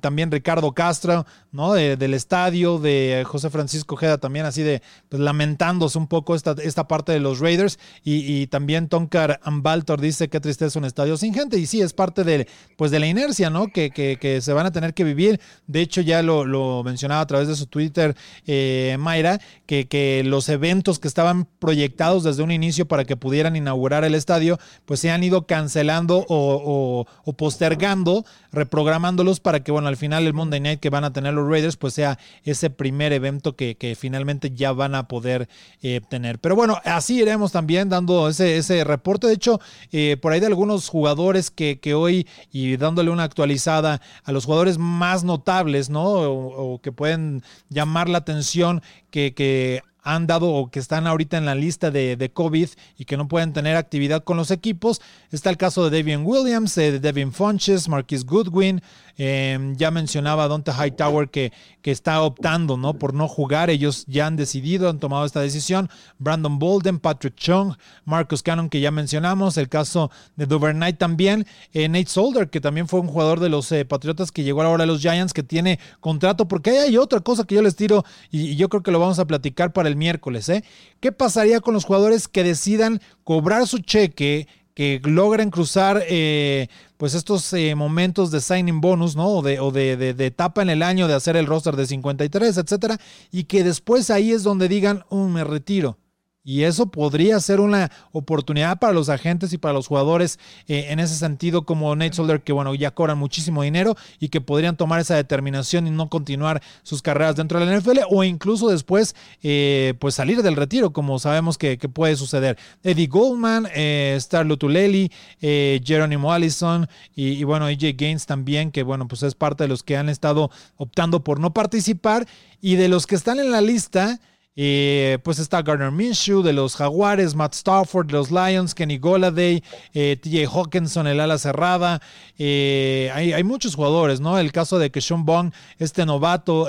también Ricardo Castro, ¿no? del estadio, de José Francisco Jeda también así de pues, lamentándose un poco esta, esta parte de los Raiders y, también Tonkar Ambaltor dice que tristeza un estadio sin gente y sí, es parte de, pues, de la inercia, ¿no? Que, que, se van a tener que vivir. De hecho, ya lo, mencionaba a través de su Twitter eh, Mayra, que, que los eventos que estaban proyectados desde un inicio para que pudieran inaugurar el estadio, pues se han ido cancelando o, o postergando, reprogramándolos para que, bueno, al final el Monday que van a tener los Raiders, pues sea ese primer evento que, finalmente ya van a poder eh, tener. Pero bueno, así iremos también dando ese, ese reporte. De hecho, eh, por ahí de algunos jugadores que, hoy, y dándole una actualizada a los jugadores más notables, ¿no? O, que pueden llamar la atención que, que han dado o que están ahorita en la lista de, de, COVID y que no pueden tener actividad con los equipos. Está el caso de Devin Williams, de Devin Funches, Marquis Goodwin, Em, ya mencionaba Dante Hightower que, que está optando ¿no? por no jugar. Ellos ya han decidido, han tomado esta decisión. Brandon Bolden, Patrick Chung, Marcus Cannon, que ya mencionamos. El caso de Duvernay también. Eh, Nate Solder, que también fue un jugador de los eh, Patriotas que llegó ahora a los Giants, que tiene contrato. Porque ahí hay otra cosa que yo les tiro y, y yo creo que lo vamos a platicar para el miércoles. ¿eh? ¿Qué pasaría con los jugadores que decidan cobrar su cheque? que logren cruzar eh, pues estos eh, momentos de signing bonus, ¿no? O, de, o de, de, etapa en el año de hacer el roster de 53, etcétera, y que después ahí es donde digan, oh, me retiro. Y eso podría ser una oportunidad para los agentes y para los jugadores eh, en ese sentido, como Nate Solder, que bueno, ya cobran muchísimo dinero y que podrían tomar esa determinación y no continuar sus carreras dentro de la NFL o incluso después eh, pues salir del retiro, como sabemos que, puede suceder. Eddie Goldman, eh, Star Lutuleli, eh, Jerónimo Allison y, y, bueno, AJ Gaines también, que bueno, pues es parte de los que han estado optando por no participar y de los que están en la lista. Eh, pues está Gardner Minshew de los Jaguares, Matt Stafford de los Lions, Kenny Goladay, eh, TJ Hawkinson, el ala cerrada. Eh, hay, muchos jugadores, ¿no? El caso de que Sean Bond, este novato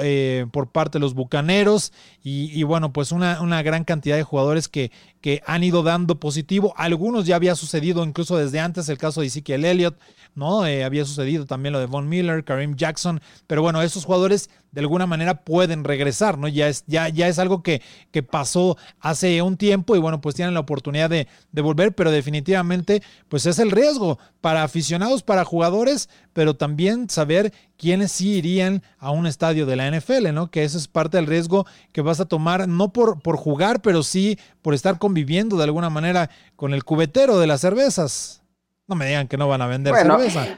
por parte de los Bucaneros. Y, bueno, pues una, una, gran cantidad de jugadores que, que han ido dando positivo. Algunos ya había sucedido incluso desde antes, el caso de Ezekiel Elliott. ¿no? Había sucedido también lo de Von Miller, Kareem Jackson, pero bueno, esos jugadores de alguna manera pueden regresar, ¿no? Ya es, ya, ya es algo que, que pasó hace un tiempo y bueno, pues tienen la oportunidad de, de, volver, pero definitivamente pues es el riesgo para aficionados, para jugadores, pero también saber quiénes sí irían a un estadio de la NFL, ¿no? Que eso es parte del riesgo que vas a tomar, no por, por jugar, pero sí por estar conviviendo de alguna manera con el cubetero de las cervezas. No me digan que no van a vender cerveza.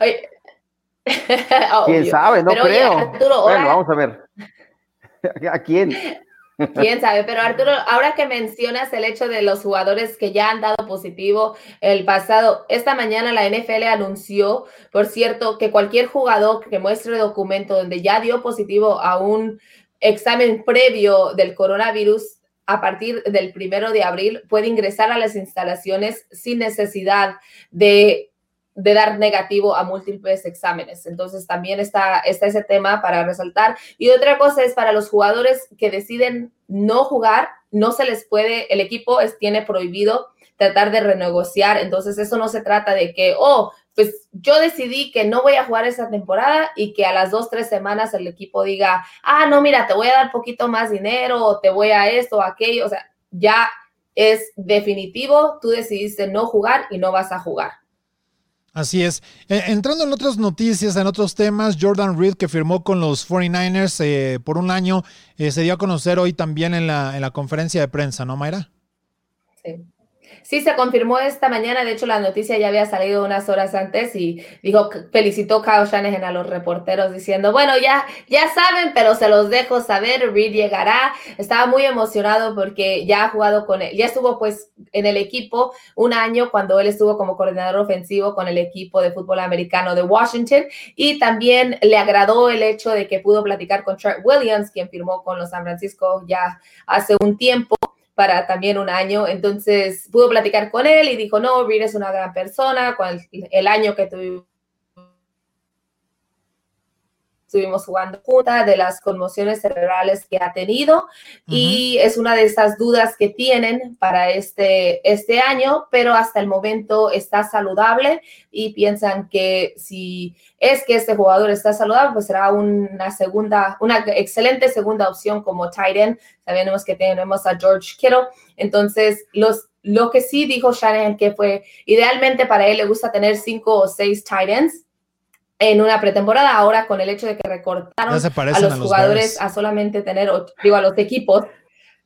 ¿Quién sabe? No creo. bueno, vamos a ver. ¿A quién? Quién sabe, pero Arturo, ahora que mencionas el hecho de los jugadores que ya han dado positivo el pasado, esta mañana la NFL anunció, por cierto, que cualquier jugador que muestre documento donde ya dio positivo a un examen previo del coronavirus a partir del primero de abril puede ingresar a las instalaciones sin necesidad de, dar negativo a múltiples exámenes. Entonces también está, está ese tema para resaltar. Y otra cosa es para los jugadores que deciden no jugar, no se les puede, el equipo es, tiene prohibido tratar de renegociar. Entonces eso no se trata de que, oh, pues yo decidí que no voy a jugar esa temporada y que a las dos, tres semanas el equipo diga, ah, no, mira, te voy a dar poquito más dinero o te voy a esto aquello. O sea, ya es definitivo, tú decidiste no jugar y no vas a jugar. Así es. E, entrando en otras noticias, en otros temas, Jordan Reed, que firmó con los 49ers eh, por un año, eh, se dio a conocer hoy también en la, en la conferencia de prensa, ¿no, Mayra? Sí. Sí, se confirmó esta mañana. De hecho, la noticia ya había salido unas horas antes y dijo, felicitó Kyle Shanahan a los reporteros diciendo, bueno, ya, ya saben, pero se los dejo saber. Reed llegará. Estaba muy emocionado porque ya ha jugado con él, ya estuvo pues en el equipo un año cuando él estuvo como coordinador ofensivo con el equipo de fútbol americano de Washington y también le agradó el hecho de que pudo platicar con Trent Williams, quien firmó con los San Francisco ya hace un tiempo para también un año. Entonces pudo platicar con él y dijo, no, Reed es una gran persona, con el, año que tuvimos estuvimos jugando juntas, de las conmociones cerebrales que ha tenido y es una de esas dudas que tienen para este, este año, pero hasta el momento está saludable y piensan que si es que este jugador está saludable, pues será una segunda, una excelente segunda opción como tight end. Sabemos que tenemos a George Kittle, entonces los lo que sí dijo Shanahan que fue idealmente para él le gusta tener cinco o seis tight ends en una pretemporada. Ahora, con el hecho de que recortaron a los, jugadores a solamente tener, digo, a los equipos.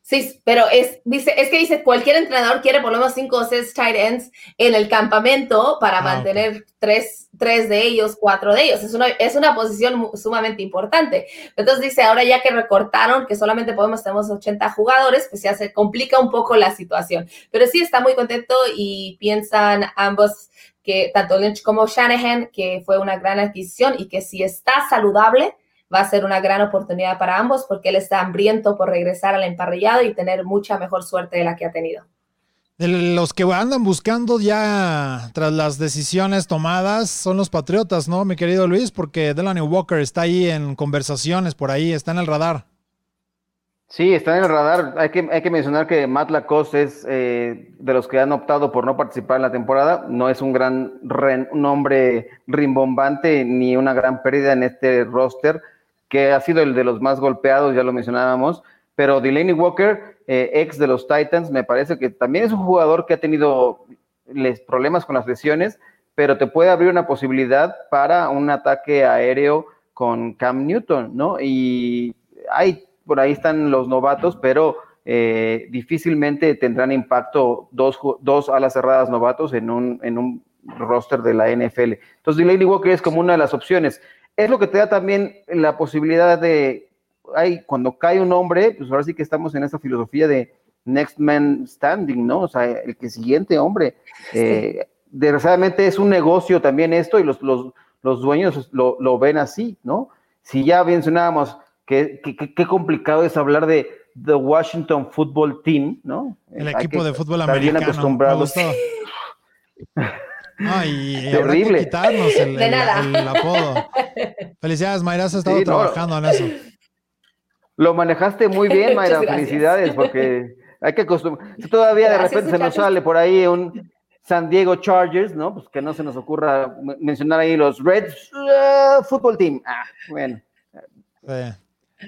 Sí, pero es, dice, es que dice, cualquier entrenador quiere por lo menos cinco o seis tight ends en el campamento para ah, mantener tres, tres, de ellos, cuatro de ellos. Es una, es una posición sumamente importante. Entonces dice, ahora ya que recortaron, que solamente podemos, tenemos 80 jugadores, pues ya se complica un poco la situación. Pero sí está muy contento y piensan ambos que tanto Lynch como Shanahan, que fue una gran adquisición y que si está saludable, va a ser una gran oportunidad para ambos porque él está hambriento por regresar al emparrillado y tener mucha mejor suerte de la que ha tenido. De los que andan buscando ya tras las decisiones tomadas son los Patriotas, ¿no, mi querido Luis? Porque Delaney Walker está ahí en conversaciones por ahí, está en el radar. Sí, está en el radar. Hay que, hay que mencionar que Matt Lacoste es eh, de los que han optado por no participar en la temporada. No es un gran nombre rimbombante ni una gran pérdida en este roster, que ha sido el de los más golpeados, ya lo mencionábamos. Pero Delaney Walker, eh, ex de los Titans, me parece que también es un jugador que ha tenido les, problemas con las lesiones, pero te puede abrir una posibilidad para un ataque aéreo con Cam Newton, ¿no? Y hay por ahí están los novatos, pero eh, difícilmente tendrán impacto dos, dos alas cerradas novatos en un, en un roster de la NFL. Entonces, Delaney Walker es como una de las opciones. Es lo que te da también la posibilidad de, hay, cuando cae un hombre, pues ahora sí que estamos en esta filosofía de next man standing, ¿no? O sea, el que siguiente hombre. Eh, desgraciadamente es un negocio también esto y los, los, los dueños lo, lo, ven así, ¿no? Si ya mencionábamos Qué, complicado es hablar de The Washington Football Team, ¿no? El equipo de fútbol americano. Bien acostumbrados. Ay, Terrible. Que quitarnos el, el, el, apodo. Felicidades, Mayra, has estado trabajando en eso. Lo manejaste muy bien, Mayra. Felicidades, porque hay que acostumbrar. Todavía de repente se nos sale por ahí un San Diego Chargers, ¿no? Pues que no se nos ocurra mencionar ahí los Reds uh, Football Team. Ah, bueno.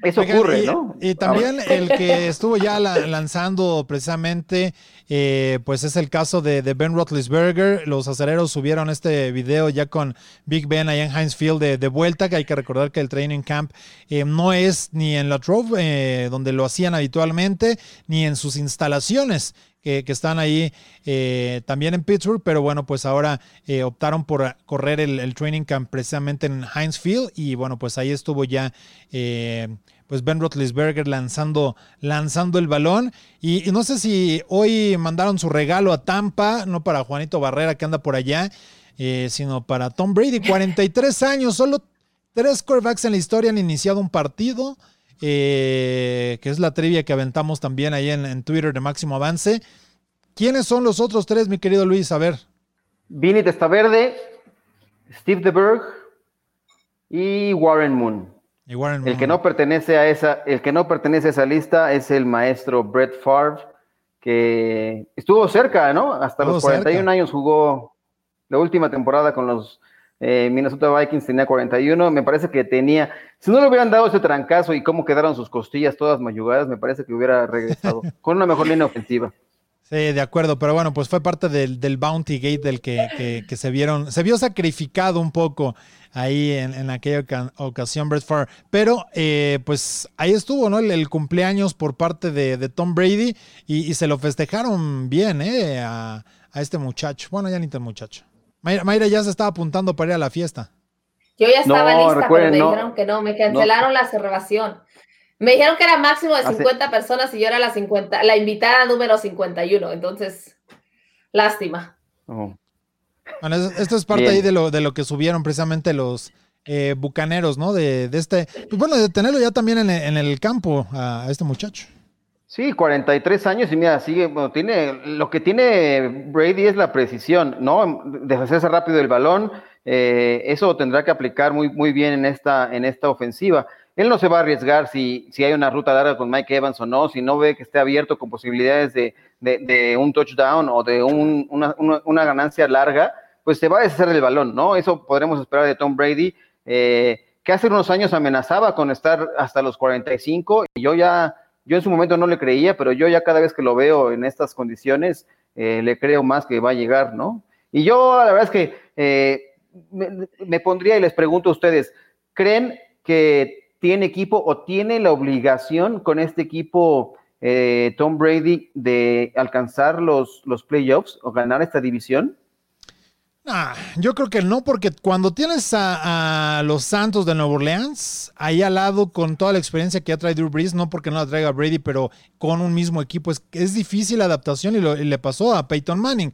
Eso ocurre, y, ¿no? Y también el que estuvo ya lanzando precisamente, eh, pues es el caso de, Ben Roethlisberger. Los acereros subieron este video ya con Big Ben ahí en Heinz Field de, vuelta, que hay que recordar que el training camp eh, no es ni en la Trove, eh, donde lo hacían habitualmente, ni en sus instalaciones que, están ahí también en Pittsburgh, pero bueno, pues ahora optaron por correr el, training camp precisamente en Heinz Field y bueno, pues ahí estuvo ya pues Ben Roethlisberger lanzando, lanzando el balón. Y, no sé si hoy mandaron su regalo a Tampa, no para Juanito Barrera que anda por allá, eh, sino para Tom Brady, 43 años, solo tres quarterbacks en la historia han iniciado un partido, eh, que es la trivia que aventamos también ahí en, Twitter de Máximo Avance. ¿Quiénes son los otros tres, mi querido Luis? A ver. Vini Testaverde, Steve DeBerg y Warren Moon. El que no pertenece a esa, el que no pertenece a esa lista es el maestro Brett Favre, que estuvo cerca, ¿no? Hasta los 41 años jugó la última temporada con los eh, Minnesota Vikings, tenía 41. Me parece que tenía, si no le hubieran dado ese trancazo y cómo quedaron sus costillas todas mayugadas, me parece que hubiera regresado con una mejor línea ofensiva. Sí, de acuerdo, pero bueno, pues fue parte del, del Bounty Gate del que, que, se vieron, se vio sacrificado un poco ahí en, en aquella ocasión Brett Favre. Pero eh, pues ahí estuvo, ¿no? El, cumpleaños por parte de, de Tom Brady y, se lo festejaron bien, ¿eh? A, a, este muchacho. Bueno, ya ni tan muchacho. Mayra, ya se estaba apuntando para ir a la fiesta. Yo ya estaba lista, pero me dijeron que no, me cancelaron la reservación. Me dijeron que era máximo de 50 personas y yo era la 50, la invitada número 51, entonces, lástima. Oh. Bueno, esto es parte ahí de lo, de lo que subieron precisamente los eh, bucaneros, ¿no? De, este, pues bueno, de tenerlo ya también en, el campo a, este muchacho. Sí, 43 años y mira, sigue, bueno, tiene, lo que tiene Brady es la precisión, ¿no? Deshacerse rápido el balón, eh, eso tendrá que aplicar muy, muy bien en esta, en esta ofensiva él no se va a arriesgar si, si hay una ruta larga con Mike Evans o no, si no ve que esté abierto con posibilidades de, de, un touchdown o de un, una, una, ganancia larga, pues se va a deshacer del balón, ¿no? Eso podremos esperar de Tom Brady, eh, que hace unos años amenazaba con estar hasta los 45 y yo ya, yo en su momento no le creía, pero yo ya cada vez que lo veo en estas condiciones, eh, le creo más que va a llegar, ¿no? Y yo la verdad es que eh, me, pondría y les pregunto a ustedes, ¿creen que tiene equipo o tiene la obligación con este equipo eh, Tom Brady de alcanzar los, los playoffs o ganar esta división? Yo creo que no, porque cuando tienes a, los Santos de Nueva Orleans, ahí al lado con toda la experiencia que ya trae Drew Brees, no porque no la traiga Brady, pero con un mismo equipo, es, es difícil la adaptación y, le pasó a Peyton Manning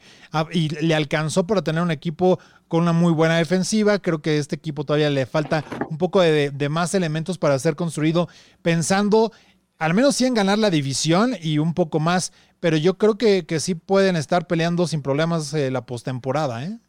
y le alcanzó para tener un equipo con una muy buena defensiva. Creo que a este equipo todavía le falta un poco de, más elementos para ser construido, pensando al menos sí en ganar la división y un poco más, pero yo creo que, que sí pueden estar peleando sin problemas eh, la postemporada, ¿eh?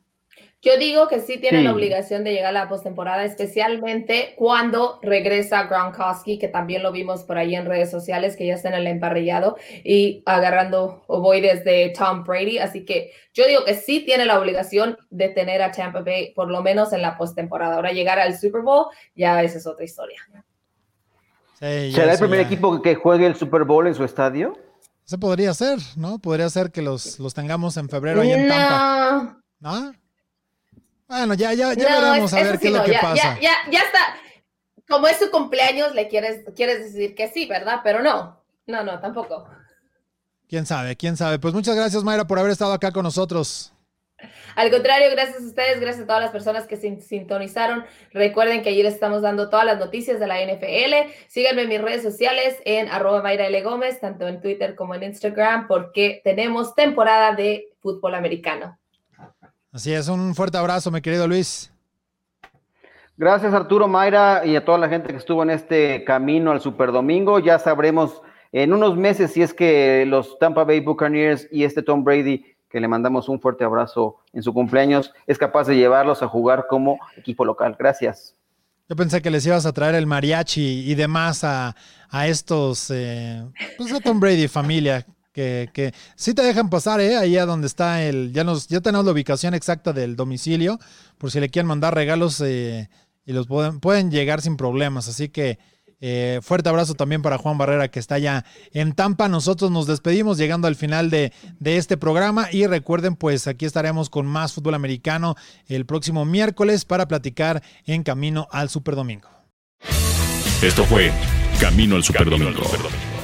Yo digo que sí tienen la obligación de llegar a la postemporada, especialmente cuando regresa Gronkowski, que también lo vimos por ahí en redes sociales, que ya está en el emparrillado y agarrando ovoides de Tom Brady. Así que yo digo que sí tiene la obligación de tener a Tampa Bay por lo menos en la postemporada. Ahora llegar al Super Bowl, ya esa es otra historia. ¿Será el primer equipo que juegue el Super Bowl en su estadio? Eso podría ser, ¿no? Podría ser que los, los tengamos en febrero ahí en Tampa. ¿No? Bueno, ya, ya, ya veremos a ver qué es lo que pasa. Ya, ya, está. Como es su cumpleaños, le quieres, quieres decir que sí, ¿verdad? Pero no, no, no, tampoco. Quién sabe, quién sabe. Pues muchas gracias, Mayra, por haber estado acá con nosotros. Al contrario, gracias a ustedes, gracias a todas las personas que se sintonizaron. Recuerden que ayer estamos dando todas las noticias de la NFL. Síganme en mis redes sociales en arroba Mayra L. Gómez, tanto en Twitter como en Instagram, porque tenemos temporada de fútbol americano. Así es, un fuerte abrazo, mi querido Luis. Gracias Arturo Mayra y a toda la gente que estuvo en este camino al Super Domingo. Ya sabremos en unos meses si es que los Tampa Bay Buccaneers y este Tom Brady, que le mandamos un fuerte abrazo en su cumpleaños, es capaz de llevarlos a jugar como equipo local. Gracias. Yo pensé que les ibas a traer el mariachi y demás a, estos, eh, pues a Tom Brady familia, que, que sí te dejan pasar, ¿eh? Ahí a donde está el, ya nos, ya tenemos la ubicación exacta del domicilio, por si le quieren mandar regalos eh, y los pueden, pueden llegar sin problemas. Así que eh, fuerte abrazo también para Juan Barrera que está ya en Tampa. Nosotros nos despedimos llegando al final de, de este programa y recuerden pues aquí estaremos con más fútbol americano el próximo miércoles para platicar en Camino al Superdomingo. Esto fue Camino al Superdomingo